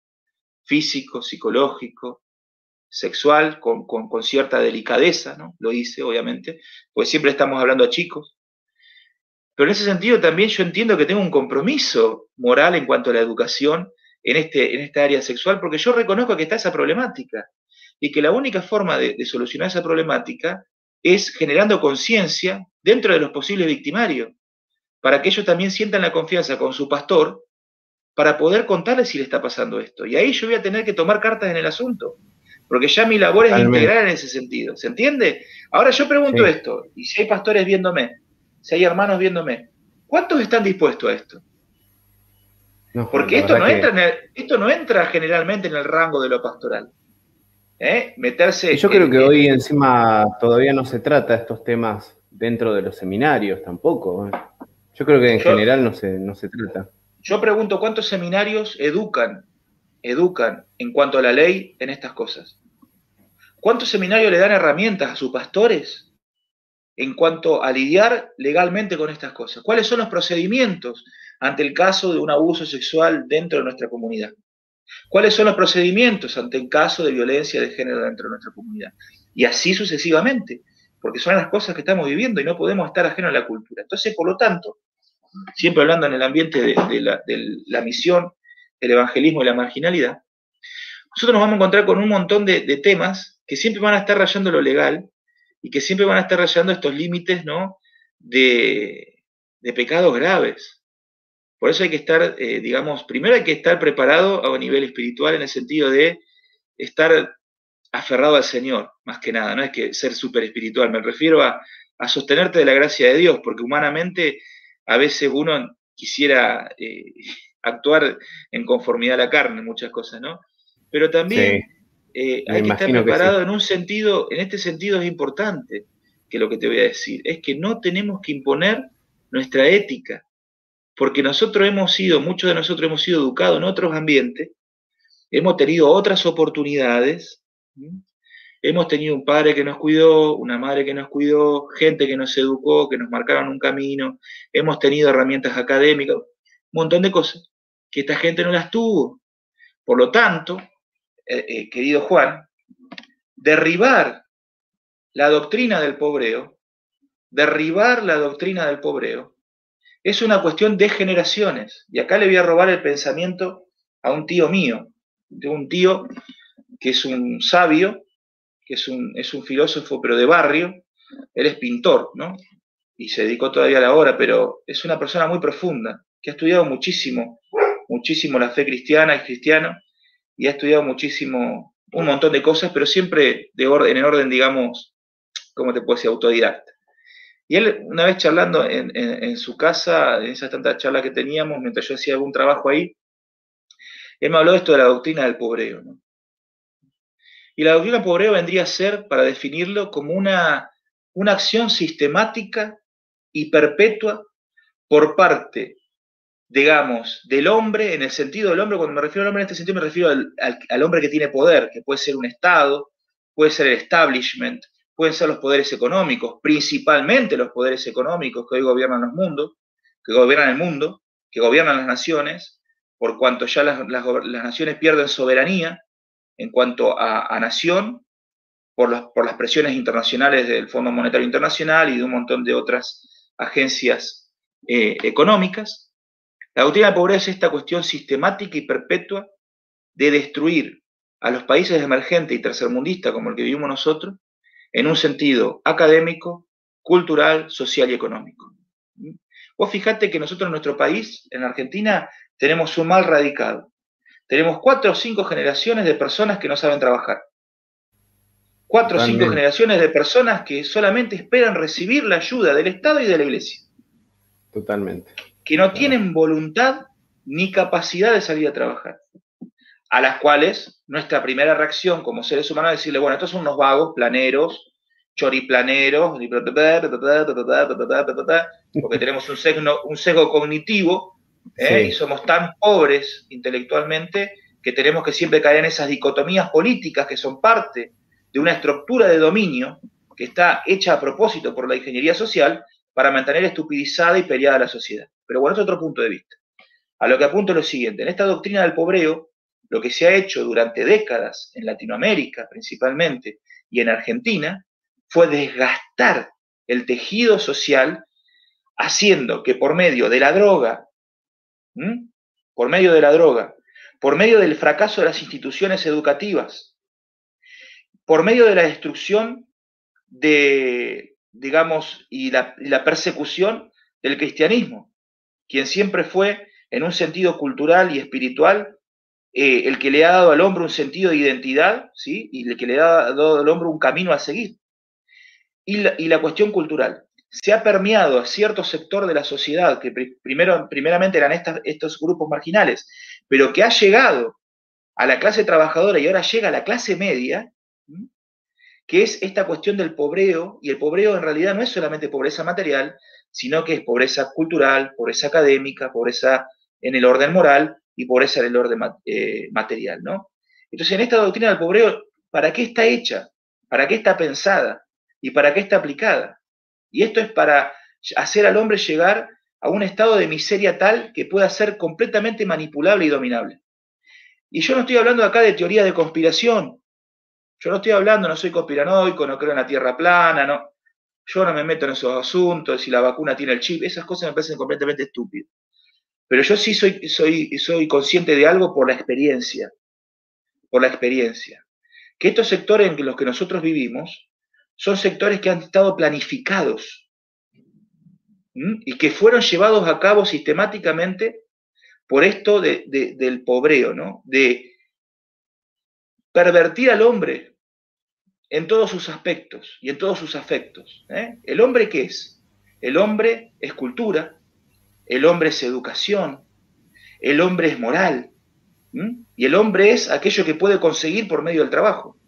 físico, psicológico, sexual, con, cierta delicadeza, ¿no? Lo hice, obviamente, pues siempre estamos hablando a chicos. Pero en ese sentido también yo entiendo que tengo un compromiso moral en cuanto a la educación en, este, en esta área sexual, porque yo reconozco que está esa problemática y que la única forma de solucionar esa problemática es generando conciencia dentro de los posibles victimarios para que ellos también sientan la confianza con su pastor para poder contarles si le está pasando esto. Y ahí yo voy a tener que tomar cartas en el asunto, porque ya mi labor es integrar en ese sentido. ¿Se entiende? Ahora yo pregunto esto, y si hay pastores viéndome, si hay hermanos viéndome, ¿cuántos están dispuestos a esto? porque esto no, entra esto no entra generalmente en el rango de lo pastoral. ¿Eh? Meterse. Yo creo que hoy encima todavía no se trata estos temas dentro de los seminarios tampoco. ¿eh? Yo creo que en general no se, no se trata. Yo pregunto cuántos seminarios educan, educan en cuanto a la ley en estas cosas. ¿Cuántos seminarios le dan herramientas a sus pastores en cuanto a lidiar legalmente con estas cosas? ¿Cuáles son los procedimientos ante el caso de un abuso sexual dentro de nuestra comunidad? ¿Cuáles son los procedimientos ante el caso de violencia de género dentro de nuestra comunidad? Y así sucesivamente porque son las cosas que estamos viviendo y no podemos estar ajenos a la cultura. Entonces, por lo tanto, siempre hablando en el ambiente de, la, misión, el evangelismo y la marginalidad, nosotros nos vamos a encontrar con un montón de, temas que siempre van a estar rayando lo legal y que siempre van a estar rayando estos límites ¿no? de, pecados graves. Por eso hay que estar, eh, digamos, primero hay que estar preparado a nivel espiritual en el sentido de estar aferrado al Señor, más que nada, no es que ser súper espiritual, me refiero a, sostenerte de la gracia de Dios, porque humanamente a veces uno quisiera eh, actuar en conformidad a la carne muchas cosas, ¿no? Pero también eh, hay que estar preparado en un sentido, en este sentido es importante que lo que te voy a decir, es que no tenemos que imponer nuestra ética, porque nosotros hemos sido, muchos de nosotros hemos sido educados en otros ambientes, hemos tenido otras oportunidades, Hemos tenido un padre que nos cuidó, una madre que nos cuidó, gente que nos educó, que nos marcaron un camino, hemos tenido herramientas académicas, un montón de cosas que esta gente no las tuvo. Por lo tanto, eh, eh, querido Juan, derribar la doctrina del pobreo, derribar la doctrina del pobreo, es una cuestión de generaciones. Y acá le voy a robar el pensamiento a un tío mío, de un tío que es un sabio, es un, es un filósofo, pero de barrio, él es pintor, ¿no? Y se dedicó todavía a la obra, pero es una persona muy profunda, que ha estudiado muchísimo, muchísimo la fe cristiana, es cristiano, y ha estudiado muchísimo, un montón de cosas, pero siempre de orden, en orden, digamos, ¿cómo te puedo decir? Autodidacta. Y él, una vez charlando en, en, su casa, en esas tantas charlas que teníamos, mientras yo hacía algún trabajo ahí, él me habló de esto de la doctrina del pobreo, ¿no? Y la doctrina pobreo vendría a ser, para definirlo, como una, una acción sistemática y perpetua por parte, digamos, del hombre, en el sentido del hombre, cuando me refiero al hombre en este sentido me refiero al, hombre que tiene poder, que puede ser un Estado, puede ser el establishment, pueden ser los poderes económicos, principalmente los poderes económicos que hoy gobiernan los mundos, que gobiernan el mundo, que gobiernan las naciones, por cuanto ya las, las naciones pierden soberanía, en cuanto a, nación por las, presiones internacionales del Fondo Monetario Internacional y de un montón de otras agencias eh, económicas. La doctrina de pobreza es esta cuestión sistemática y perpetua de destruir a los países emergentes y tercermundistas como el que vivimos nosotros en un sentido académico, cultural, social y económico. Vos fijate que nosotros en nuestro país, en Argentina, tenemos un mal radicado. Tenemos cuatro o cinco generaciones de personas que no saben trabajar. Cuatro o cinco generaciones de personas que solamente esperan recibir la ayuda del Estado y de la Iglesia. Totalmente. Que no tienen voluntad ni capacidad de salir a trabajar. A las cuales nuestra primera reacción como seres humanos es decirle, bueno, estos son unos vagos, planeros, choriplaneros, porque tenemos un sesgo, un sesgo cognitivo ¿eh? y somos tan pobres intelectualmente que tenemos que siempre caer en esas dicotomías políticas que son parte de una estructura de dominio que está hecha a propósito por la ingeniería social para mantener estupidizada y peleada la sociedad. Pero bueno, es otro punto de vista. A lo que apunto es lo siguiente, en esta doctrina del pobreo, lo que se ha hecho durante décadas en Latinoamérica principalmente y en Argentina fue desgastar el tejido social haciendo que por medio de la droga, por medio de la droga, por medio del fracaso de las instituciones educativas, por medio de la destrucción de, digamos, y la, persecución del cristianismo, quien siempre fue, en un sentido cultural y espiritual, eh, el que le ha dado al hombre un sentido de identidad, ¿sí? Y el que le ha dado al hombre un camino a seguir. Y la, cuestión cultural. Se ha permeado a cierto sector de la sociedad, que primero, primeramente eran estos grupos marginales, pero que ha llegado a la clase trabajadora y ahora llega a la clase media, que es esta cuestión del pobreo, y el pobreo en realidad no es solamente pobreza material, sino que es pobreza cultural, pobreza académica, pobreza en el orden moral y pobreza en el orden eh, material, ¿no? Entonces, en esta doctrina del pobreo, ¿para qué está hecha? ¿Para qué está pensada? ¿Y para qué está aplicada? Y esto es para hacer al hombre llegar a un estado de miseria tal que pueda ser completamente manipulable y dominable. Y yo no estoy hablando acá de teoría de conspiración, yo no estoy hablando, no soy conspiranoico, no creo en la tierra plana, no. Yo no me meto en esos asuntos, si la vacuna tiene el chip, esas cosas me parecen completamente estúpidas. Pero yo sí soy, soy, soy consciente de algo por la experiencia, por la experiencia. Que estos sectores en los que nosotros vivimos son sectores que han estado planificados y que fueron llevados a cabo sistemáticamente por esto del pobreo, ¿no? De pervertir al hombre en todos sus aspectos y en todos sus afectos. ¿eh? ¿El hombre qué es? El hombre es cultura, el hombre es educación, el hombre es moral, y el hombre es aquello que puede conseguir por medio del trabajo.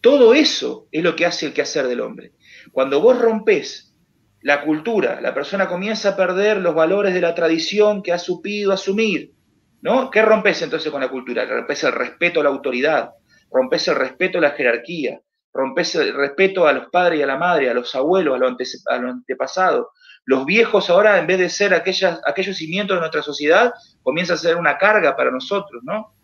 Todo eso es lo que hace el quehacer del hombre. Cuando vos rompes la cultura, la persona comienza a perder los valores de la tradición que ha supido asumir. ¿no? ¿Qué rompes entonces con la cultura? Rompes el respeto a la autoridad, rompes el respeto a la jerarquía, rompes el respeto a los padres y a la madre, a los abuelos, a los, antepasados. Los viejos ahora, en vez de ser aquellos cimientos de nuestra sociedad, comienzan a ser una carga para nosotros, ¿no?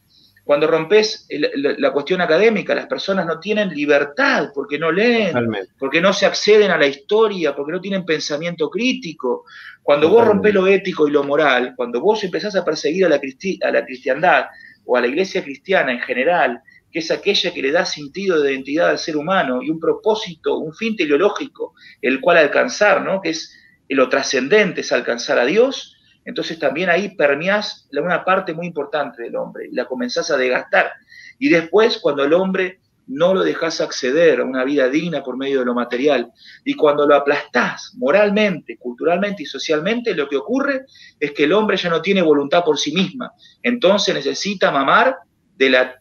Cuando rompes la, cuestión académica, las personas no tienen libertad porque no leen, porque no se acceden a la historia, porque no tienen pensamiento crítico. Cuando vos rompes lo ético y lo moral, cuando vos empezás a perseguir a la, a la cristiandad o a la iglesia cristiana en general, que es aquella que le da sentido de identidad al ser humano y un propósito, un fin teleológico, el cual alcanzar, ¿no? que es lo trascendente, es alcanzar a Dios, entonces también ahí permeás una parte muy importante del hombre y la comenzás a desgastar. Y después, cuando el hombre no lo dejas acceder a una vida digna por medio de lo material, y cuando lo aplastás moralmente, culturalmente y socialmente, lo que ocurre es que el hombre ya no tiene voluntad por sí misma, entonces necesita mamar de la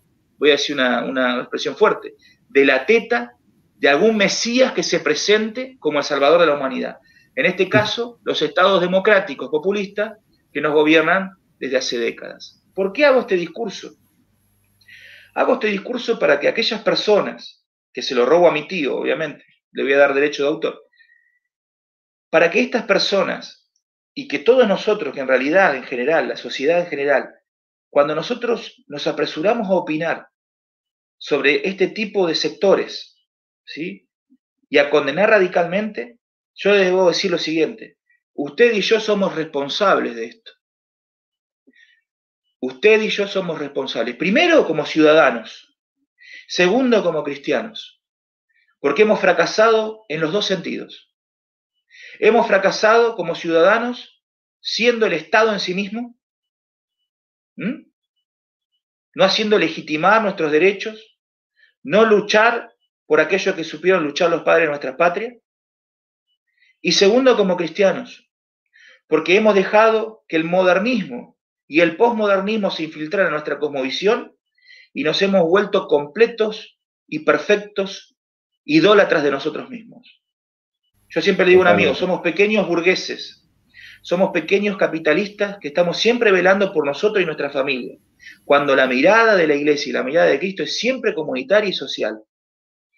voy a decir una, expresión fuerte, de la teta de algún Mesías que se presente como el Salvador de la humanidad. En este caso, los estados democráticos populistas que nos gobiernan desde hace décadas. ¿Por qué hago este discurso? Hago este discurso para que aquellas personas, que se lo robo a mi tío, obviamente, le voy a dar derecho de autor, para que estas personas y que todos nosotros, que en realidad, en general, la sociedad en general, cuando nosotros nos apresuramos a opinar sobre este tipo de sectores, ¿sí? Y a condenar radicalmente, yo debo decir lo siguiente, usted y yo somos responsables de esto. Usted y yo somos responsables. Primero como ciudadanos, Segundo, como cristianos, porque hemos fracasado en los dos sentidos. Hemos fracasado como ciudadanos siendo el Estado en sí mismo, no haciendo legitimar nuestros derechos, no luchar por aquello que supieron luchar los padres de nuestra patria. Y segundo, como cristianos, porque hemos dejado que el modernismo y el posmodernismo se infiltraran en nuestra cosmovisión y nos hemos vuelto completos y perfectos idólatras de nosotros mismos. Yo siempre le digo a un amigo, somos pequeños burgueses, somos pequeños capitalistas que estamos siempre velando por nosotros y nuestra familia, cuando la mirada de la iglesia y la mirada de Cristo es siempre comunitaria y social,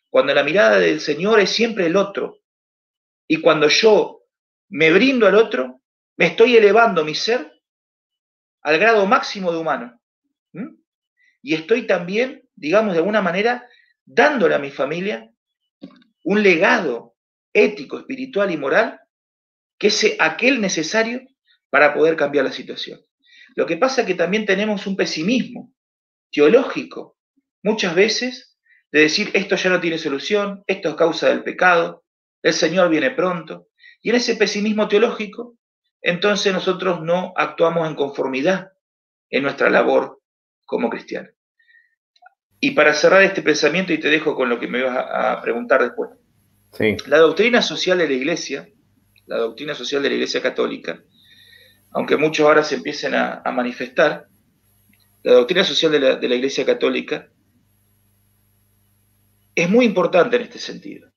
cuando la mirada del Señor es siempre el otro, y cuando yo me brindo al otro, me estoy elevando mi ser al grado máximo de humano. Y estoy también, digamos, de alguna manera, dándole a mi familia un legado ético, espiritual y moral que es aquel necesario para poder cambiar la situación. Lo que pasa es que también tenemos un pesimismo teológico, muchas veces, de decir esto ya no tiene solución, esto es causa del pecado, el Señor viene pronto. Y en ese pesimismo teológico entonces nosotros no actuamos en conformidad en nuestra labor como cristianos. Y para cerrar este pensamiento, y te dejo con lo que me vas a, preguntar después. La doctrina social de la Iglesia, la doctrina social de la Iglesia Católica, aunque muchos ahora se empiecen a, manifestar, la doctrina social de la, de la Iglesia Católica es muy importante en este sentido.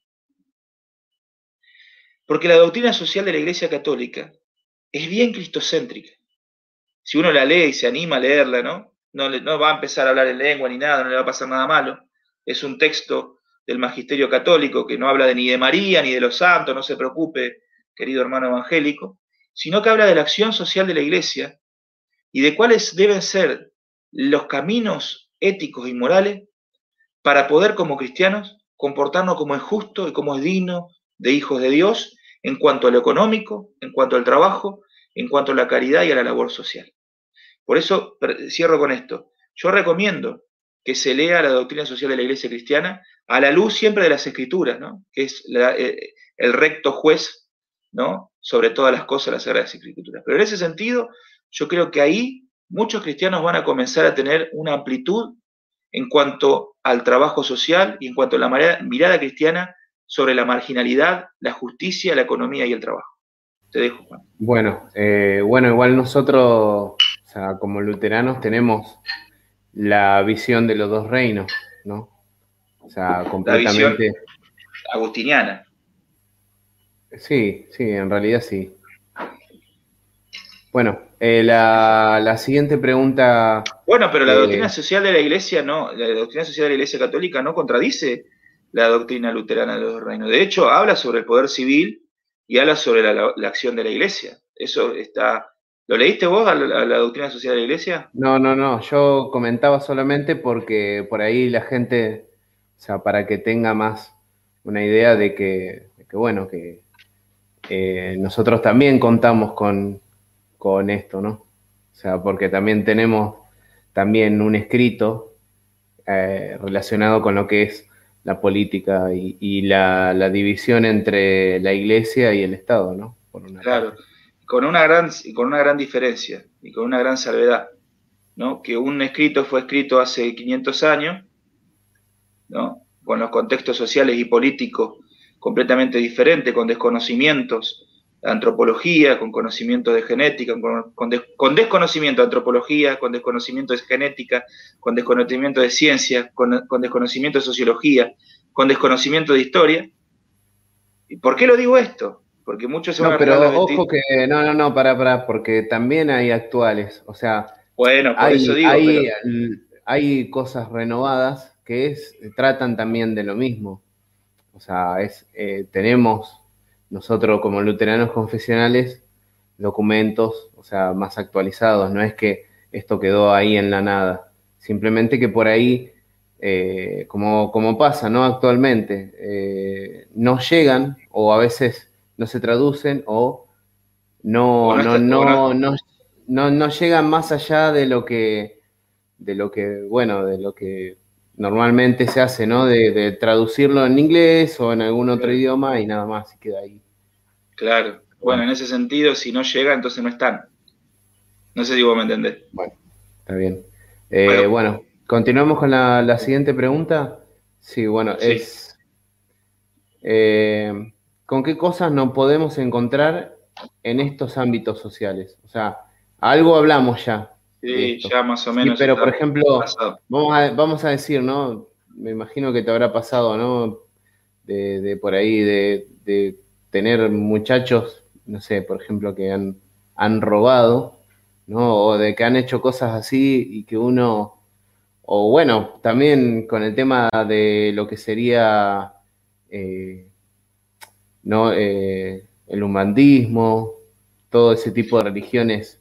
Porque la doctrina social de la Iglesia Católica es bien cristocéntrica. Si uno la lee y se anima a leerla, ¿no? No, no va a empezar a hablar en lengua ni nada, no le va a pasar nada malo. Es un texto del magisterio católico que no habla de, ni de María ni de los santos, no se preocupe, querido hermano evangélico, sino que habla de la acción social de la iglesia y de cuáles deben ser los caminos éticos y morales para poder como cristianos comportarnos como es justo y como es digno de hijos de Dios en cuanto a lo económico, en cuanto al trabajo, en cuanto a la caridad y a la labor social. Por eso cierro con esto. Yo recomiendo que se lea la doctrina social de la Iglesia cristiana a la luz siempre de las Escrituras, ¿no? que es eh, el recto juez ¿no? sobre todas las cosas, las Sagradas Escrituras. Pero en ese sentido, yo creo que ahí muchos cristianos van a comenzar a tener una amplitud en cuanto al trabajo social y en cuanto a la mirada cristiana sobre la marginalidad, la justicia, la economía y el trabajo. Te dejo, Juan. Bueno, eh, bueno, igual nosotros, o sea, como luteranos, tenemos la visión de los dos reinos, ¿no? O sea, completamente. La visión agustiniana. Sí, sí, en realidad sí. Bueno, eh, la, siguiente pregunta. Bueno, pero la eh, doctrina social de la Iglesia no, la doctrina social de la Iglesia Católica no contradice la doctrina luterana de los reinos. De hecho, habla sobre el poder civil y habla sobre la, acción de la iglesia. Eso está... ¿Lo leíste vos a la, doctrina social de la iglesia? No, no, no. Yo comentaba solamente porque por ahí la gente, o sea, para que tenga más una idea de que, bueno, que eh, nosotros también contamos con, con esto, ¿no? O sea, porque también tenemos también un escrito eh, relacionado con lo que es la política y, la, división entre la iglesia y el Estado, ¿no? claro, con una, gran, con una gran diferencia y con una gran salvedad, ¿no? Que un escrito fue escrito hace 500 años, ¿no? Con los contextos sociales y políticos completamente diferentes, con desconocimientos de antropología, con conocimientos de genética, con, desconocimiento de antropología, con desconocimiento de genética, con desconocimiento de ciencia, con, desconocimiento de sociología, con desconocimiento de historia. ¿Y por qué lo digo esto? Porque muchos se van no, pero ojo que no, no, no, para, para, porque también hay actuales, o sea, bueno, por hay, eso digo, hay, hay cosas renovadas que es, tratan también de lo mismo. O sea, es, eh, tenemos nosotros como luteranos confesionales documentos, o sea, más actualizados. No es que esto quedó ahí en la nada. Simplemente que por ahí, eh, como, como, pasa ¿no? actualmente, eh, no llegan o a veces no se traducen o no, no, no, no, no, llegan más allá de lo que, de lo que, bueno, de lo que normalmente se hace, ¿no? De, traducirlo en inglés o en algún otro idioma y nada más, y queda ahí. Claro. Bueno, en ese sentido, si no llega, entonces no están. No sé si vos me entendés. Bueno, está bien. Eh, bueno. continuamos con la, siguiente pregunta. Sí, bueno, es. Eh, ¿Con qué cosas nos podemos encontrar en estos ámbitos sociales? O sea, algo hablamos ya, Sí, ya más o menos. pero por ejemplo, vamos a, decir, ¿no? Me imagino que te habrá pasado, ¿no? De, por ahí, de, tener muchachos, no sé, por ejemplo, que han, han robado, ¿no? O de que han hecho cosas así y que uno, o bueno, también con el tema de lo que sería, eh, ¿no? Eh, el humanismo, todo ese tipo de religiones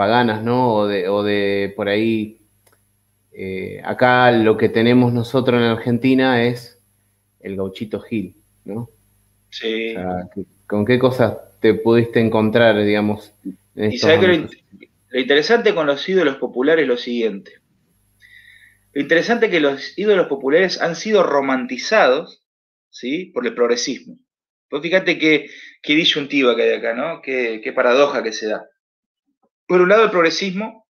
paganas, ¿no? O de, o de por ahí, eh, acá lo que tenemos nosotros en Argentina es el gauchito Gil, ¿no? Sí. ¿Con qué cosas te pudiste encontrar, digamos? En y sabes que lo, interesante con los ídolos populares es lo siguiente. Lo interesante es que los ídolos populares han sido romantizados, ¿sí? Por el progresismo. Pues fíjate qué, qué disyuntiva que hay acá, ¿no? Qué, qué paradoja que se da. Por un lado, el progresismo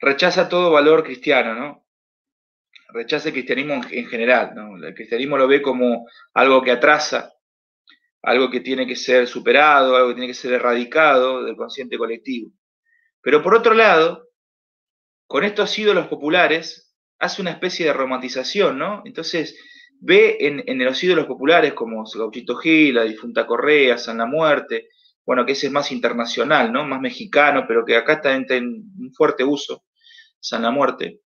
rechaza todo valor cristiano, ¿no? Rechaza el cristianismo en general, ¿no? El cristianismo lo ve como algo que atrasa, algo que tiene que ser superado, algo que tiene que ser erradicado del consciente colectivo. Pero por otro lado, con estos ídolos populares, hace una especie de romantización, ¿no? Entonces, ve en, los ídolos populares como Gauchito Gil, la difunta Correa, San la Muerte, bueno, que ese es más internacional, ¿no? Más mexicano, pero que acá está en, un fuerte uso, San la Muerte.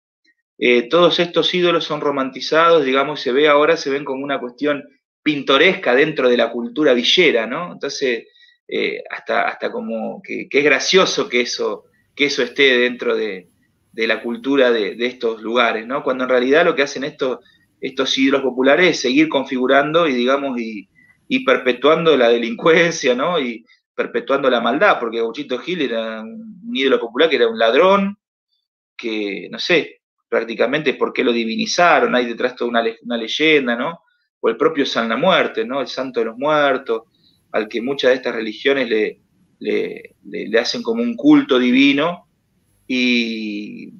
Eh, todos estos ídolos son romantizados, digamos, se ve ahora, se ven como una cuestión pintoresca dentro de la cultura villera, ¿no? Entonces, eh, hasta, hasta como que, es gracioso que eso, que eso esté dentro de, la cultura de, estos lugares, ¿no? Cuando en realidad lo que hacen estos, estos ídolos populares es seguir configurando y, digamos, y, perpetuando la delincuencia, ¿no? Perpetuando la maldad, porque Gauchito Gil era un ídolo popular que era un ladrón, que no sé, prácticamente por qué lo divinizaron, hay detrás toda una, leyenda, ¿no? O el propio San la Muerte, ¿no? El santo de los muertos, al que muchas de estas religiones le, le, hacen como un culto divino y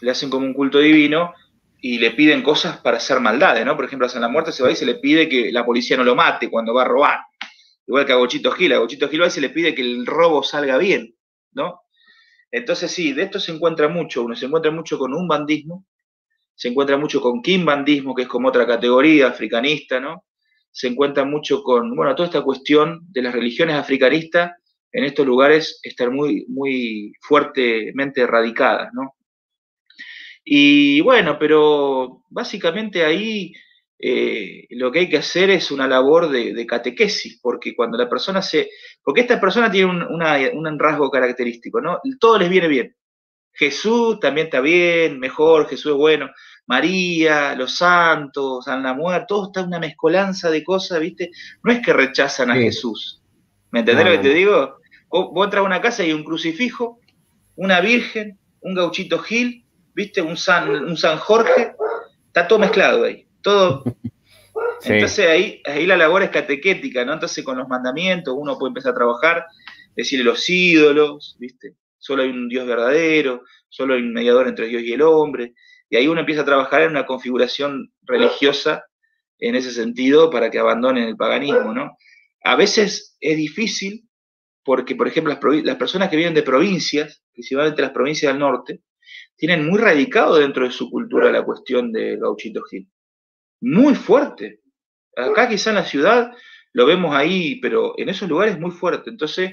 le hacen como un culto divino y le piden cosas para hacer maldades, ¿no? Por ejemplo, a San la Muerte se va y se le pide que la policía no lo mate cuando va a robar. Igual que a Gochito Gil, a Gochito Gil a veces le pide que el robo salga bien, ¿no? Entonces sí, de esto se encuentra mucho, uno se encuentra mucho con un bandismo, se encuentra mucho con bandismo, que es como otra categoría africanista, ¿no? Se encuentra mucho con, bueno, toda esta cuestión de las religiones africanistas en estos lugares estar muy, muy fuertemente erradicadas, ¿no? Y bueno, pero básicamente ahí eh, lo que hay que hacer es una labor de, catequesis, porque cuando la persona se... Porque esta persona tiene un, rasgo característico, ¿no? Todo les viene bien. Jesús también está bien, mejor, Jesús es bueno. María, los santos, San la muerte, todo está una mezcolanza de cosas, ¿viste? No es que rechazan a Jesús. ¿Me entendés lo que te digo? Vos, entras a una casa y hay un crucifijo, una virgen, un gauchito Gil, ¿viste? Un San, un San Jorge, está todo mezclado ahí todo. Entonces ahí, ahí la labor es catequética, ¿no? Entonces con los mandamientos uno puede empezar a trabajar, decirle los ídolos, ¿viste? Solo hay un Dios verdadero, solo hay un mediador entre Dios y el hombre. Y ahí uno empieza a trabajar en una configuración religiosa en ese sentido para que abandonen el paganismo, ¿no? A veces es difícil porque, por ejemplo, las, las personas que vienen de provincias, principalmente las provincias del norte, tienen muy radicado dentro de su cultura la cuestión de Gauchito Gil muy fuerte. Acá quizá en la ciudad lo vemos ahí, pero en esos lugares muy fuerte. Entonces,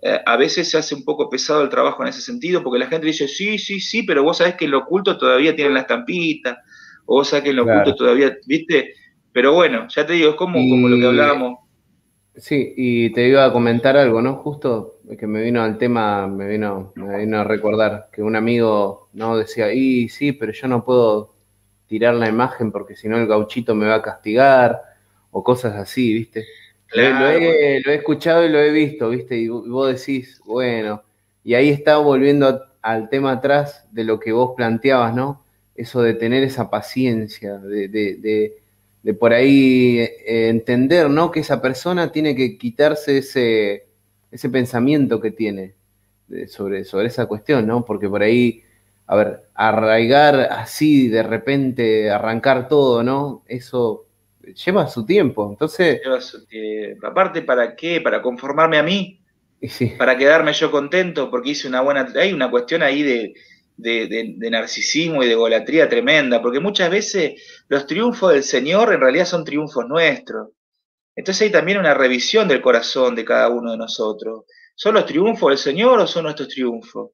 eh, a veces se hace un poco pesado el trabajo en ese sentido, porque la gente dice, sí, sí, sí, pero vos sabés que en lo oculto todavía tienen la estampita, o vos sabés que en lo oculto todavía, ¿viste? Pero bueno, ya te digo, es como, como lo que hablábamos. Sí, y te iba a comentar algo, ¿no? Justo que me vino al tema, me vino, me vino a recordar que un amigo, ¿no? Decía, y sí, pero yo no puedo tirar la imagen porque si no el gauchito me va a castigar o cosas así, ¿viste? Lo, he, escuchado y lo he visto, ¿viste? Y vos decís, bueno, y ahí está volviendo al tema atrás de lo que vos planteabas, ¿no? eso de tener esa paciencia, de, por ahí eh, entender, ¿no? Que esa persona tiene que quitarse ese, ese pensamiento que tiene sobre, sobre esa cuestión, ¿no? Porque por ahí, a ver, arraigar así de repente, arrancar todo, ¿no? Eso lleva su tiempo. Entonces. Lleva su tiempo. Aparte, ¿para qué? ¿Para conformarme a mí? Para quedarme yo contento porque hice una buena. Hay una cuestión ahí de, de, narcisismo y de golatría tremenda, porque muchas veces los triunfos del Señor en realidad son triunfos nuestros. Entonces hay también una revisión del corazón de cada uno de nosotros. ¿Son los triunfos del Señor o son nuestros triunfos?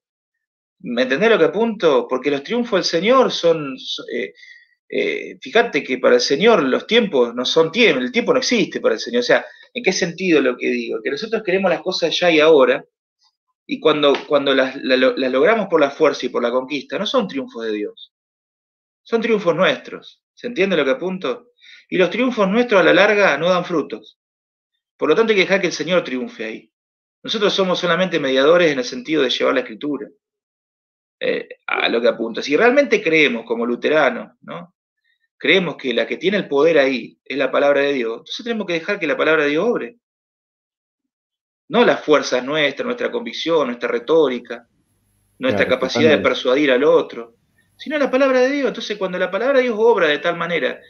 ¿Me entendés lo que apunto? Porque los triunfos del Señor son, eh, eh, fíjate que para el Señor los tiempos no son tiempos, el tiempo no existe para el Señor. O sea, ¿en qué sentido lo que digo? Que nosotros queremos las cosas ya y ahora, y cuando, cuando las, logramos por la fuerza y por la conquista, no son triunfos de Dios, son triunfos nuestros. ¿Se entiende lo que apunto? Y los triunfos nuestros a la larga no dan frutos. Por lo tanto, hay que dejar que el Señor triunfe ahí. Nosotros somos solamente mediadores en el sentido de llevar la escritura eh, a lo que apunta. Si realmente creemos como luteranos, ¿no? creemos que la que tiene el poder ahí es la palabra de Dios, entonces tenemos que dejar que la palabra de Dios obre. No las fuerzas nuestras, nuestra convicción, nuestra retórica, nuestra capacidad de persuadir al otro, sino la palabra de Dios. Entonces, cuando la palabra de Dios obra de tal manera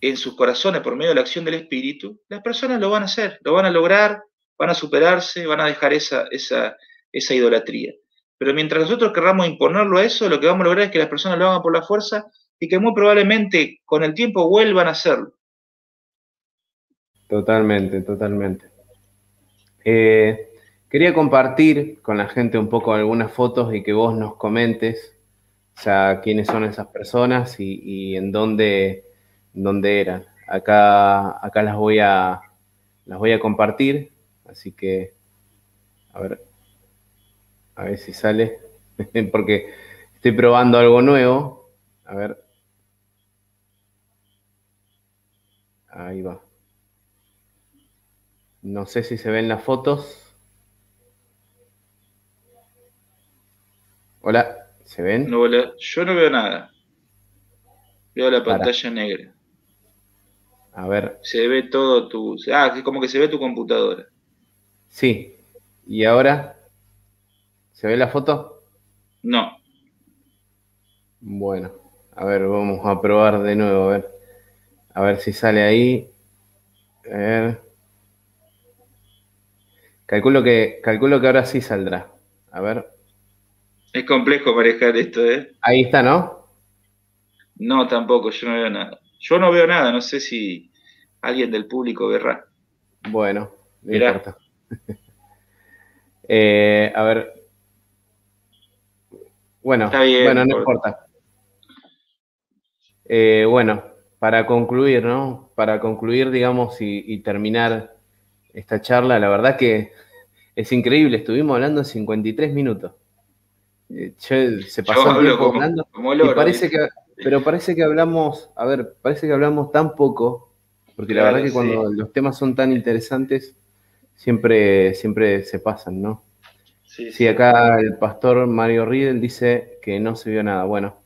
en sus corazones por medio de la acción del Espíritu, las personas lo van a hacer, lo van a lograr, van a superarse, van a dejar esa, esa, esa idolatría. Pero mientras nosotros querramos imponerlo a eso, lo que vamos a lograr es que las personas lo hagan por la fuerza y que muy probablemente con el tiempo vuelvan a hacerlo. Totalmente, totalmente. Eh, quería compartir con la gente un poco algunas fotos y que vos nos comentes, o sea, quiénes son esas personas y, en dónde, dónde eran. Acá, acá las voy a las voy a compartir, así que a ver, a ver si sale, porque estoy probando algo nuevo. A ver. Ahí va. No sé si se ven las fotos. Hola, ¿se ven? No, yo no veo nada. Veo la pantalla negra. A ver. Se ve todo tu. Ah, es como que se ve tu computadora. Sí. ¿Y ahora? ¿Se ve la foto? No. Bueno, a ver, vamos a probar de nuevo, a ver. A ver si sale ahí. A ver. Calculo que, calculo que ahora sí saldrá. A ver. Es complejo manejar esto, ¿eh? Ahí está, ¿no? No, tampoco, yo no veo nada. Yo no veo nada, no sé si alguien del público verá. Bueno, no importa. Eh, a ver. Bueno, bueno, no importa. Eh, bueno, para concluir, ¿no? Para concluir, digamos, y, terminar esta charla, la verdad que es increíble, estuvimos hablando 53 minutos. Eh, se pasó el tiempo hablando. parece que, pero parece que hablamos, a ver, parece que hablamos tan poco, porque la verdad que cuando los temas son tan interesantes, siempre, siempre se pasan, ¿no? Sí, sí, acá el pastor Mario Riedel dice que no se vio nada. Bueno,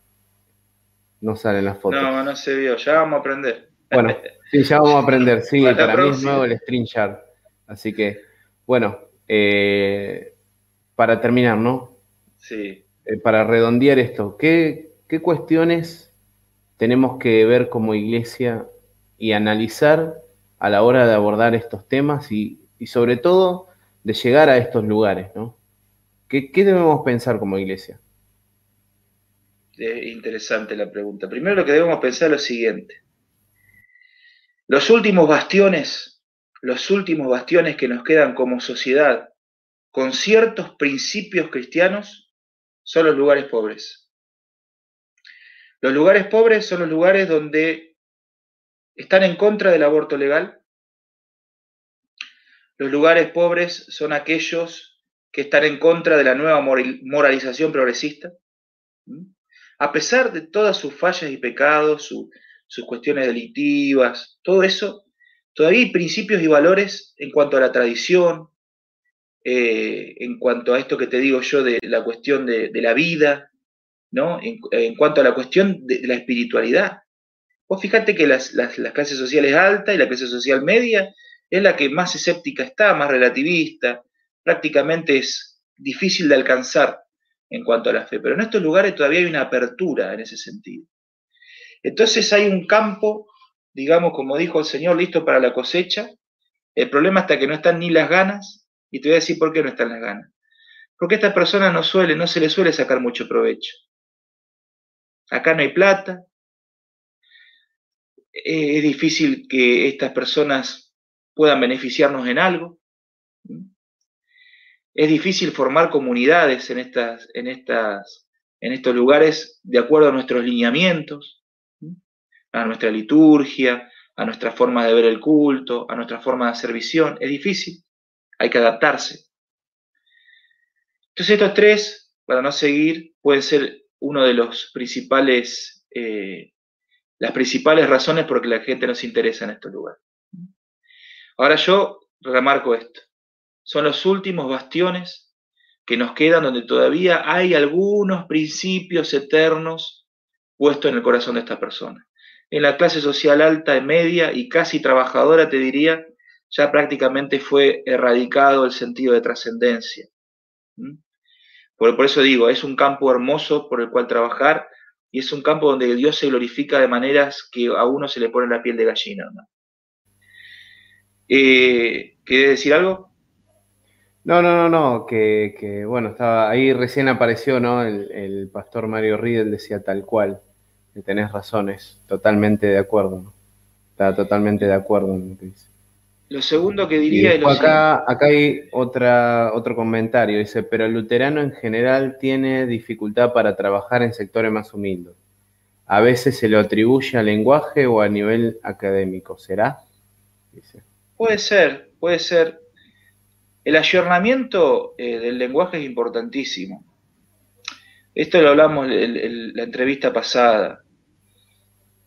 no salen las fotos. No, no se vio, ya vamos a aprender. Bueno, sí, ya vamos a aprender, sí, para, mí es nuevo el StreamYard. Así que, bueno, eh, para terminar, ¿no? Sí. Eh, para redondear esto, ¿qué, cuestiones tenemos que ver como iglesia y analizar a la hora de abordar estos temas y, sobre todo de llegar a estos lugares, ¿no? ¿Qué, ¿Qué, debemos pensar como iglesia? interesante la pregunta. Primero lo que debemos pensar es lo siguiente. Los últimos bastiones, los últimos bastiones que nos quedan como sociedad con ciertos principios cristianos son los lugares pobres. Los lugares pobres son los lugares donde están en contra del aborto legal. Los lugares pobres son aquellos que están en contra de la nueva moralización progresista a pesar de todas sus fallas y pecados, sus cuestiones delictivas, todo eso, todavía hay principios y valores en cuanto a la tradición, eh, en cuanto a esto que te digo yo de la cuestión de, la vida, ¿no? En, cuanto a la cuestión de, la espiritualidad. Vos fíjate que las, las, las clases sociales altas y la clase social media es la que más escéptica está, más relativista, prácticamente es difícil de alcanzar en cuanto a la fe, pero en estos lugares todavía hay una apertura en ese sentido. Entonces hay un campo, digamos, como dijo el Señor, listo para la cosecha. El problema está que no están ni las ganas, y te voy a decir por qué no están las ganas. Porque a estas personas no suele, no se les suele sacar mucho provecho. Acá no hay plata. Eh, es difícil que estas personas puedan beneficiarnos en algo. Es difícil formar comunidades en, estas, en, estas, en estos lugares de acuerdo a nuestros lineamientos, a nuestra liturgia, a nuestra forma de ver el culto, a nuestra forma de hacer visión. Es difícil, hay que adaptarse. Entonces estos tres, para no seguir, pueden ser uno de los principales, eh, las principales razones por que la gente nos interesa en estos lugares. Ahora yo remarco esto son los últimos bastiones que nos quedan donde todavía hay algunos principios eternos puestos en el corazón de esta persona. En la clase social alta y media y casi trabajadora, te diría, ya prácticamente fue erradicado el sentido de trascendencia. ¿Mm? Por, eso digo, es un campo hermoso por el cual trabajar y es un campo donde Dios se glorifica de maneras que a uno se le pone la piel de gallina. ¿no? Eh, decir algo? No, no, no, no, que, bueno, estaba ahí recién apareció, ¿no? El, pastor Mario Riedel decía tal cual, que tenés razones, totalmente de acuerdo, ¿no? Está totalmente de acuerdo en lo que dice. Lo segundo que diría lo acá, acá hay otra, otro comentario, dice, pero el luterano en general tiene dificultad para trabajar en sectores más humildes. A veces se lo atribuye al lenguaje o a nivel académico, ¿será? Puede ser, puede ser. El ayornamiento eh, del lenguaje es importantísimo. Esto lo hablamos en, la entrevista pasada.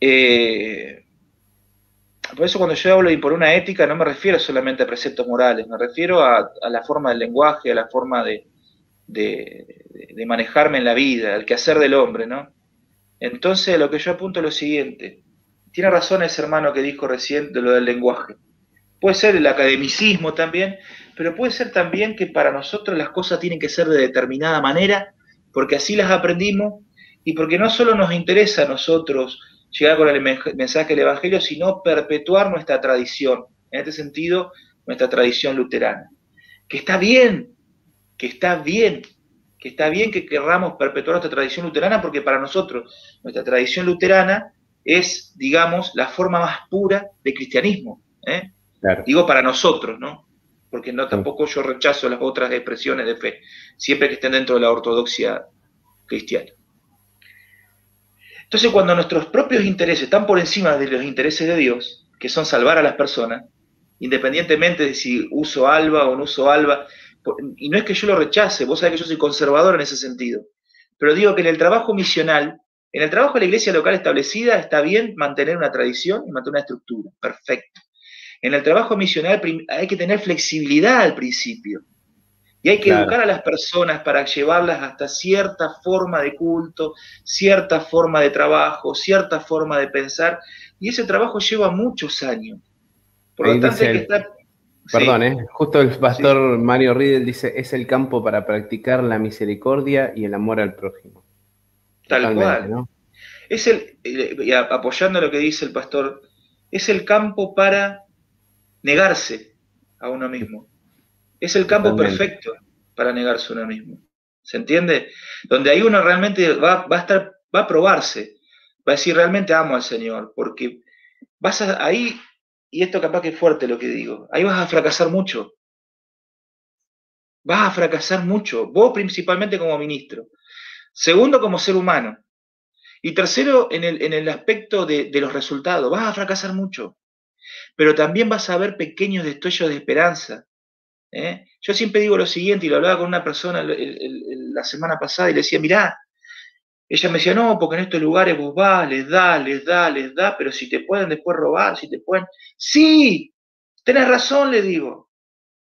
Eh, por eso cuando yo hablo de por una ética no me refiero solamente a preceptos morales, me refiero a, la forma del lenguaje, a la forma de, manejarme en la vida, al quehacer del hombre, ¿no? Entonces lo que yo apunto es lo siguiente. Tiene razón ese hermano que dijo recién de lo del lenguaje. Puede ser el academicismo también, pero puede ser también que para nosotros las cosas tienen que ser de determinada manera, porque así las aprendimos y porque no solo nos interesa a nosotros llegar con el mensaje del Evangelio, sino perpetuar nuestra tradición, en este sentido, nuestra tradición luterana. Que está bien, que está bien, que está bien que querramos perpetuar nuestra tradición luterana, porque para nosotros nuestra tradición luterana es, digamos, la forma más pura de cristianismo. ¿eh? Digo para nosotros, ¿no? Porque no tampoco yo rechazo las otras expresiones de fe, siempre que estén dentro de la ortodoxia cristiana. Entonces, cuando nuestros propios intereses están por encima de los intereses de Dios, que son salvar a las personas, independientemente de si uso alba o no uso alba, y no es que yo lo rechace, vos sabés que yo soy conservador en ese sentido, pero digo que en el trabajo misional, en el trabajo de la iglesia local establecida, está bien mantener una tradición y mantener una estructura, perfecto. En el trabajo misional hay que tener flexibilidad al principio. Y hay que educar a las personas para llevarlas hasta cierta forma de culto, cierta forma de trabajo, cierta forma de pensar. Y ese trabajo lleva muchos años. Por lo tanto, hay que estar... Perdón, ¿eh? justo el pastor Mario Riedel dice, es el campo para practicar la misericordia y el amor al prójimo. Tal cual. Es el, apoyando lo que dice el pastor, es el campo para negarse a uno mismo. Es el campo perfecto para negarse a uno mismo. ¿Se entiende? Donde ahí uno realmente va, va, a estar, va a probarse, va a decir realmente amo al Señor, porque vas a, ahí, y esto capaz que es fuerte lo que digo, ahí vas a fracasar mucho. Vas a fracasar mucho, vos principalmente como ministro. Segundo, como ser humano. Y tercero, en el, en el aspecto de, de los resultados, vas a fracasar mucho pero también vas a ver pequeños destellos de esperanza. ¿eh? Yo siempre digo lo siguiente, y lo hablaba con una persona la semana pasada y le decía, mirá, ella me decía, no, porque en estos lugares vos vas, les da, les da, les da, pero si te pueden después robar, si te pueden... Sí, tenés razón, le digo.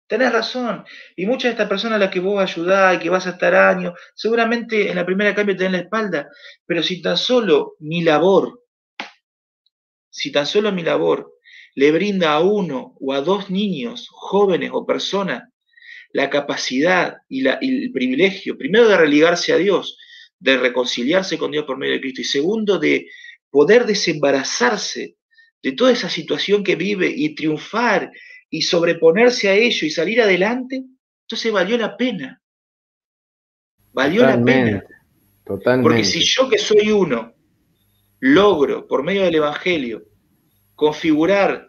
Tenés razón. Y muchas de estas personas a las que vos ayudás y que vas a estar años, seguramente en la primera cambio te den la espalda. Pero si tan solo mi labor, si tan solo mi labor le brinda a uno o a dos niños, jóvenes o personas, la capacidad y, y el privilegio, primero de religarse a Dios, de reconciliarse con Dios por medio de Cristo, y segundo de poder desembarazarse de toda esa situación que vive y triunfar y sobreponerse a ello y salir adelante, entonces valió la pena. Valió la pena. Totalmente. Porque si yo que soy uno logro, por medio del Evangelio, configurar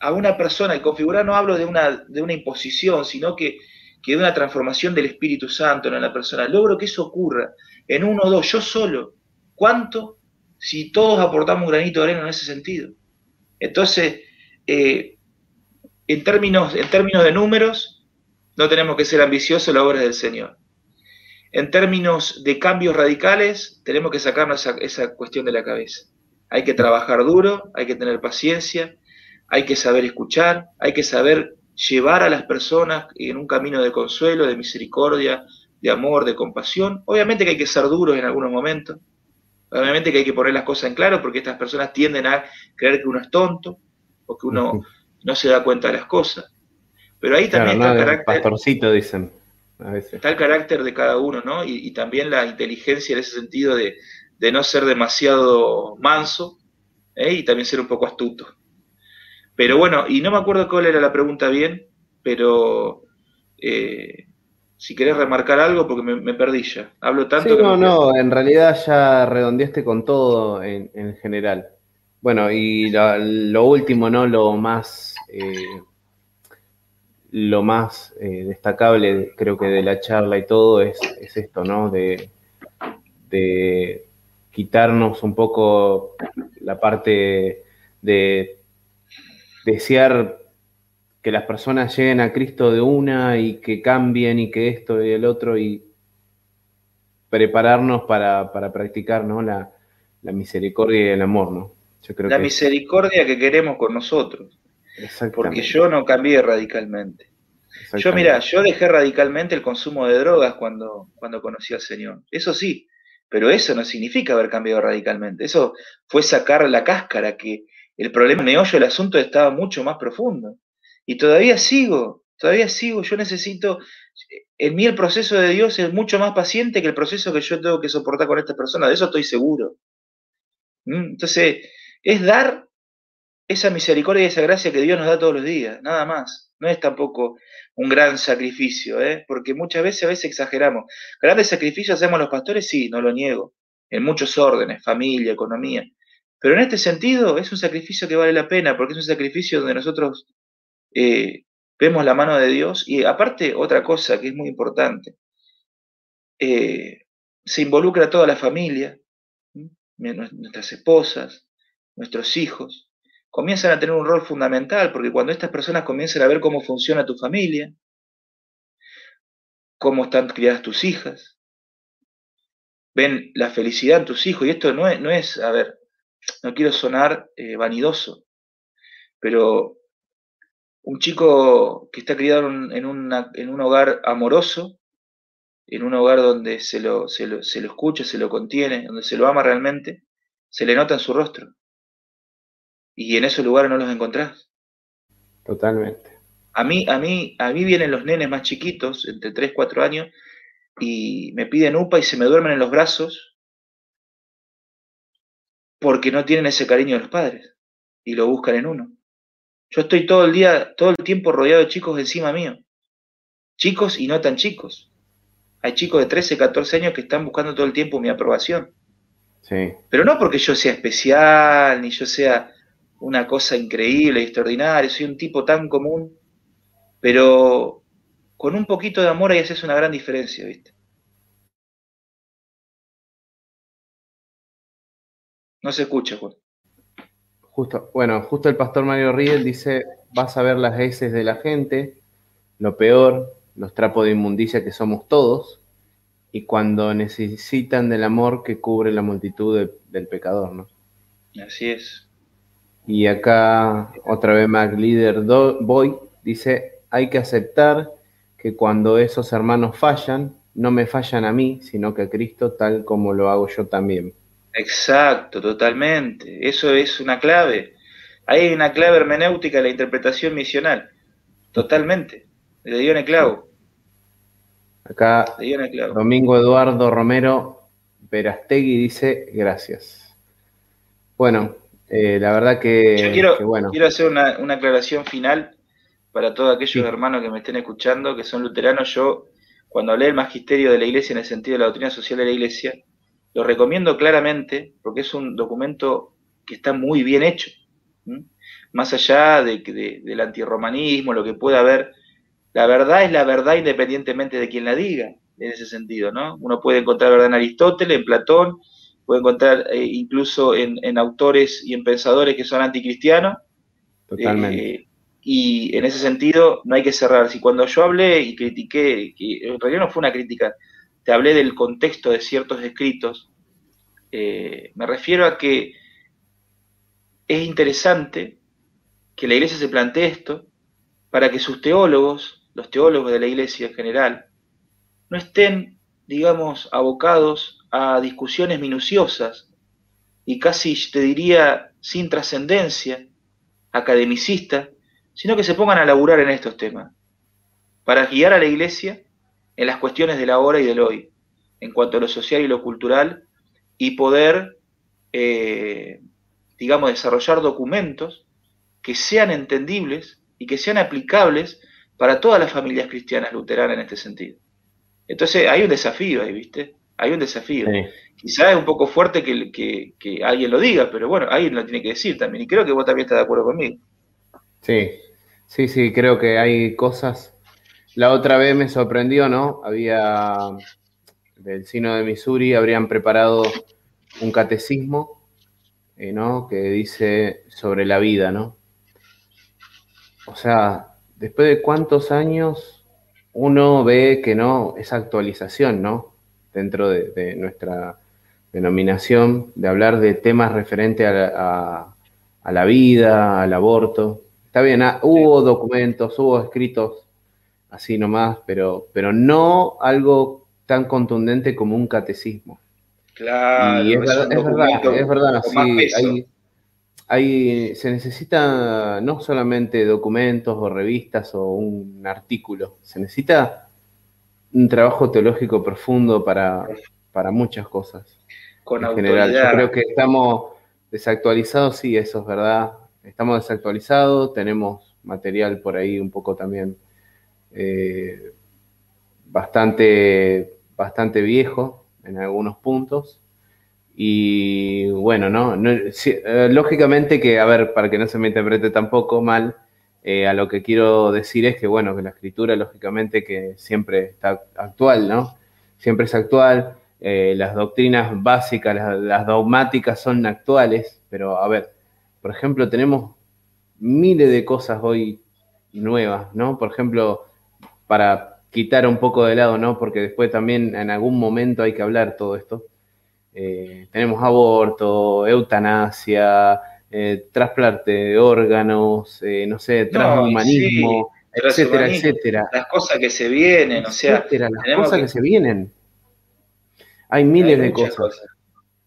a una persona, y configurar no hablo de una, de una imposición, sino que, que de una transformación del Espíritu Santo en la persona, logro que eso ocurra en uno o dos, yo solo, ¿cuánto si todos aportamos un granito de arena en ese sentido? Entonces, eh, en términos, en términos de números, no tenemos que ser ambiciosos la obra del Señor. En términos de cambios radicales, tenemos que sacarnos esa, esa cuestión de la cabeza. Hay que trabajar duro, hay que tener paciencia, hay que saber escuchar, hay que saber llevar a las personas en un camino de consuelo, de misericordia, de amor, de compasión. Obviamente que hay que ser duros en algunos momentos. Obviamente que hay que poner las cosas en claro porque estas personas tienden a creer que uno es tonto o que uno no se da cuenta de las cosas. Pero ahí también está el carácter. Pastorcito, dicen. Está el carácter de cada uno, ¿no? Y, también la inteligencia en ese sentido de, no ser demasiado manso ¿eh? y también ser un poco astuto. Pero bueno, y no me acuerdo cuál era la pregunta bien, pero eh, si querés remarcar algo, porque me, perdí ya. Hablo tanto sí, No, no, en realidad ya redondeaste con todo en, en general. Bueno, y lo, último, ¿no? Lo más, eh, lo más eh, destacable, creo que de la charla y todo, es, esto, ¿no? De, quitarnos un poco la parte de desear que las personas lleguen a Cristo de una y que cambien y que esto y el otro y prepararnos para, practicar ¿no? la, la misericordia y el amor, ¿no? la misericordia que queremos con nosotros. Porque yo no cambié radicalmente. Yo, mira, yo dejé radicalmente el consumo de drogas cuando, cuando conocí al Señor. Eso sí, pero eso no significa haber cambiado radicalmente. Eso fue sacar la cáscara, que el problema meollo del asunto estaba mucho más profundo. Y todavía sigo, todavía sigo. Yo necesito, en mí el proceso de Dios es mucho más paciente que el proceso que yo tengo que soportar con esta persona. De eso estoy seguro. ¿Mm? Entonces, es dar esa misericordia y esa gracia que Dios nos da todos los días, nada más. No es tampoco un gran sacrificio, ¿eh? porque muchas veces a veces exageramos. Grandes sacrificios hacemos los pastores, sí, no lo niego, en muchos órdenes, familia, economía. Pero en este sentido es un sacrificio que vale la pena, porque es un sacrificio donde nosotros eh, vemos la mano de Dios. Y aparte otra cosa que es muy importante, eh, se involucra toda la familia, nuestras esposas, nuestros hijos, comienzan a tener un rol fundamental, porque cuando estas personas comienzan a ver cómo funciona tu familia, cómo están criadas tus hijas, ven la felicidad en tus hijos, y esto no es, no es a ver, no quiero sonar eh, vanidoso, pero un chico que está criado en, en un hogar amoroso, en un hogar donde se lo, se lo, se lo escucha, se lo contiene, donde se lo ama realmente, se le nota en su rostro y en esos lugares no los encontrás. Totalmente. A mí, a mí, a mí vienen los nenes más chiquitos, entre 3, 4 años, y me piden upa y se me duermen en los brazos porque no tienen ese cariño de los padres y lo buscan en uno. Yo estoy todo el día, todo el tiempo rodeado de chicos encima mío. Chicos y no tan chicos. Hay chicos de 13, 14 años que están buscando todo el tiempo mi aprobación. Sí. Pero no porque yo sea especial, ni yo sea una cosa increíble y extraordinaria, soy un tipo tan común, pero con un poquito de amor ahí haces una gran diferencia, ¿viste? No se escucha, Juan. Justo, bueno, justo el pastor Mario Riel dice, vas a ver las heces de la gente, lo peor, los trapos de inmundicia que somos todos, y cuando necesitan del amor que cubre la multitud del pecador, ¿no? Así es. Y acá otra vez Mac Leader Boy dice, hay que aceptar que cuando esos hermanos fallan, no me fallan a mí, sino que a Cristo tal como lo hago yo también. Exacto, totalmente. Eso es una clave. Hay una clave hermenéutica de la interpretación misional. Totalmente. Le dio en el clavo. Acá, Domingo Eduardo Romero Verastegui dice gracias. Bueno, eh, la verdad que, quiero, bueno. quiero hacer una, aclaración final para todos aquellos hermanos que me estén escuchando, que son luteranos. Yo, cuando hablé del magisterio de la iglesia en el sentido de la doctrina social de la iglesia, lo recomiendo claramente porque es un documento que está muy bien hecho. Más allá de, de, del antirromanismo, lo que pueda haber, la verdad es la verdad independientemente de quien la diga, en ese sentido, ¿no? Uno puede encontrar verdad en Aristóteles, en Platón, puede encontrar eh, incluso en, autores y en pensadores que son anticristianos. Totalmente. Eh, y en ese sentido no hay que cerrar. Si cuando yo hablé y critiqué, que en realidad no fue una crítica, te hablé del contexto de ciertos escritos, eh, me refiero a que es interesante que la iglesia se plantee esto para que sus teólogos, los teólogos de la iglesia en general, no estén, digamos, abocados a discusiones minuciosas y casi, te diría, sin trascendencia academicista, sino que se pongan a laburar en estos temas, para guiar a la iglesia en las cuestiones de la hora y del hoy, en cuanto a lo social y lo cultural, y poder, eh, digamos, desarrollar documentos que sean entendibles y que sean aplicables para todas las familias cristianas luteranas en este sentido. Entonces hay un desafío ahí, ¿viste? Hay un desafío. Quizás es un poco fuerte que, alguien lo diga, pero bueno, alguien lo tiene que decir también. Y creo que vos también estás de acuerdo conmigo. Sí, sí, sí, creo que hay cosas. La otra vez me sorprendió, ¿no? Había del Sino de Missouri, habrían preparado un catecismo, eh, ¿no? Que dice sobre la vida, ¿no? O sea, después de cuántos años uno ve que no, esa actualización, ¿no? dentro de, nuestra denominación, de hablar de temas referentes a, la vida, al aborto. Está bien, ah, hubo documentos, hubo escritos así nomás, pero, pero no algo tan contundente como un catecismo. Claro, y es, verdad, es verdad, sí, hay, se necesita no solamente documentos o revistas o un artículo, se necesita un trabajo teológico profundo para, para muchas cosas. Con en general, yo creo que estamos desactualizados, sí, eso es verdad. Estamos desactualizados, tenemos material por ahí un poco también eh, bastante, bastante viejo en algunos puntos. Y bueno, ¿no? eh, lógicamente que, a ver, para que no se me interprete tampoco mal, eh, a lo que quiero decir es que, bueno, que la escritura, lógicamente, que siempre está actual, ¿no? Siempre es actual. Las doctrinas básicas, las, dogmáticas son actuales, pero a ver, por ejemplo, tenemos miles de cosas hoy nuevas, ¿no? Por ejemplo, para quitar un poco de lado, ¿no? Porque después también en algún momento hay que hablar todo esto. Eh, tenemos aborto, eutanasia, eh, trasplante de órganos, eh, no sé, transhumanismo, etcétera, etcétera. Las cosas que se vienen, o sea. las cosas que... se vienen. Hay miles de cosas.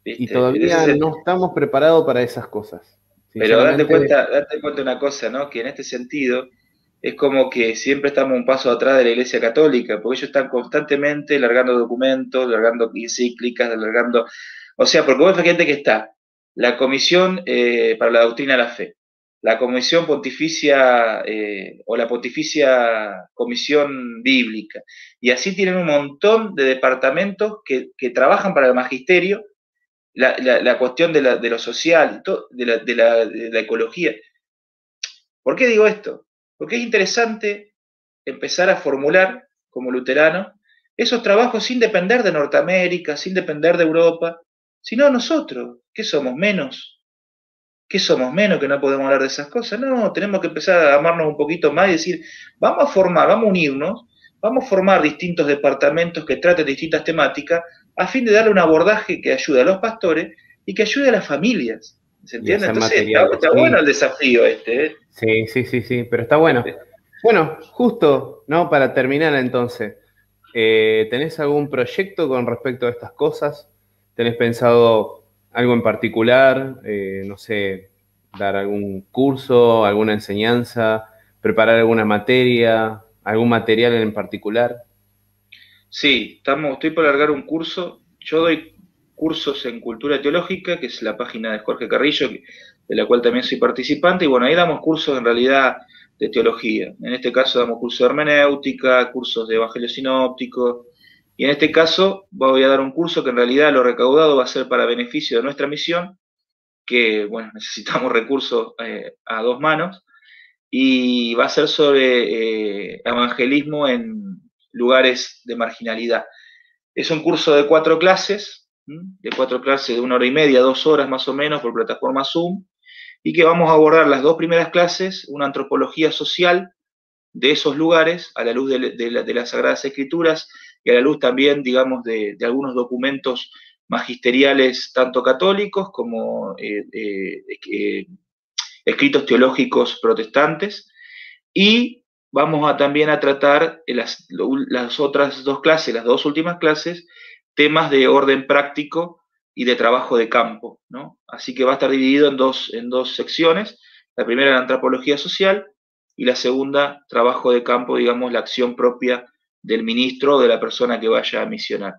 y todavía no estamos preparados para esas cosas. Pero date cuenta, date cuenta una cosa, ¿no? Que en este sentido es como que siempre estamos un paso atrás de la Iglesia Católica, porque ellos están constantemente largando documentos, largando encíclicas, largando. O sea, porque vos gente que está la Comisión eh, para la Doctrina de la Fe, la Comisión Pontificia eh, o la Pontificia Comisión Bíblica. Y así tienen un montón de departamentos que, trabajan para el magisterio, la, cuestión de, lo social, de, la, ecología. ¿Por qué digo esto? Porque es interesante empezar a formular, como luterano, esos trabajos sin depender de Norteamérica, sin depender de Europa, sino nosotros. ¿Qué somos menos? ¿Qué somos menos que no podemos hablar de esas cosas? No, tenemos que empezar a amarnos un poquito más y decir, vamos a formar, vamos a unirnos, vamos a formar distintos departamentos que traten distintas temáticas a fin de darle un abordaje que ayude a los pastores y que ayude a las familias. ¿Se entiende? Entonces, está, bueno el desafío este. ¿eh? Sí, sí, sí, sí, pero está bueno. Bueno, justo, ¿no? Para terminar entonces, eh, ¿tenés algún proyecto con respecto a estas cosas? ¿Tenés pensado algo en particular? Eh, no sé, dar algún curso, alguna enseñanza, preparar alguna materia, algún material en particular. Sí, estamos, estoy por largar un curso. Yo doy cursos en cultura teológica, que es la página de Jorge Carrillo, de la cual también soy participante, y bueno, ahí damos cursos en realidad de teología. En este caso damos cursos de hermenéutica, cursos de evangelio sinóptico, y en este caso voy a dar un curso que en realidad lo recaudado va a ser para beneficio de nuestra misión, que, bueno, necesitamos recursos eh, a dos manos, y va a ser sobre eh, evangelismo en lugares de marginalidad. Es un curso de cuatro clases, de cuatro clases de una hora y media, dos horas más o menos por plataforma Zoom, y que vamos a abordar las dos primeras clases, una antropología social de esos lugares, a la luz de, las Sagradas Escrituras y a la luz también, digamos, de, algunos documentos magisteriales, tanto católicos como eh, eh, escritos teológicos protestantes, y vamos a también a tratar las, las otras dos clases, las dos últimas clases, temas de orden práctico y de trabajo de campo, ¿no? Así que va a estar dividido en dos, en dos secciones. La primera, la antropología social, y la segunda, trabajo de campo, digamos, la acción propia del ministro o de la persona que vaya a misionar.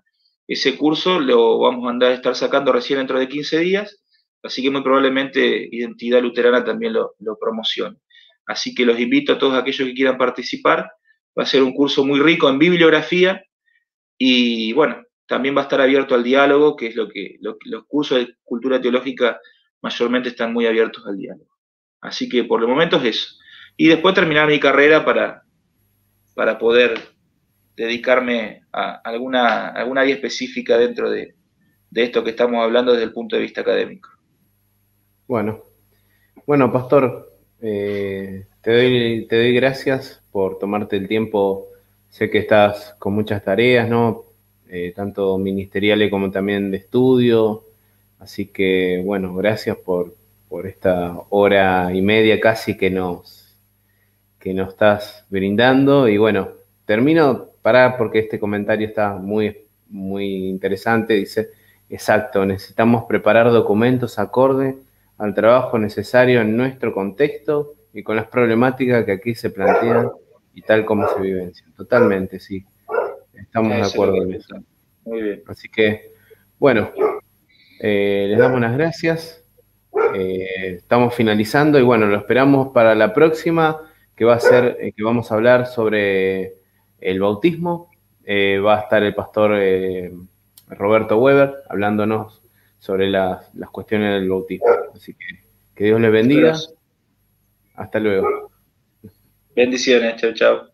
Ese curso lo vamos a andar a estar sacando recién dentro de 15 días, así que muy probablemente Identidad Luterana también lo, lo promocione. Así que los invito a todos aquellos que quieran participar. Va a ser un curso muy rico en bibliografía y bueno, también va a estar abierto al diálogo, que es lo que los cursos de cultura teológica mayormente están muy abiertos al diálogo. Así que por el momento es eso. Y después terminar mi carrera para, para poder dedicarme a alguna, alguna área específica dentro de, esto que estamos hablando desde el punto de vista académico. Bueno, bueno, Pastor, eh, te, doy, te doy gracias por tomarte el tiempo. Sé que estás con muchas tareas, ¿no? Eh, tanto ministeriales como también de estudio. Así que, bueno, gracias por, por esta hora y media casi que nos, que nos estás brindando. Y bueno, termino para porque este comentario está muy, muy interesante. Dice, exacto, necesitamos preparar documentos acorde al trabajo necesario en nuestro contexto y con las problemáticas que aquí se plantean y tal como se vivencian. Totalmente, sí. Estamos de acuerdo en eso. Muy bien. Así que, bueno, eh, les damos las gracias. Eh, estamos finalizando y bueno, lo esperamos para la próxima, que va a ser, eh, que vamos a hablar sobre el bautismo. va a estar el pastor Roberto Weber hablándonos sobre las, las cuestiones del bautismo. Así que que Dios les bendiga. Hasta luego. Bendiciones, chao, chao.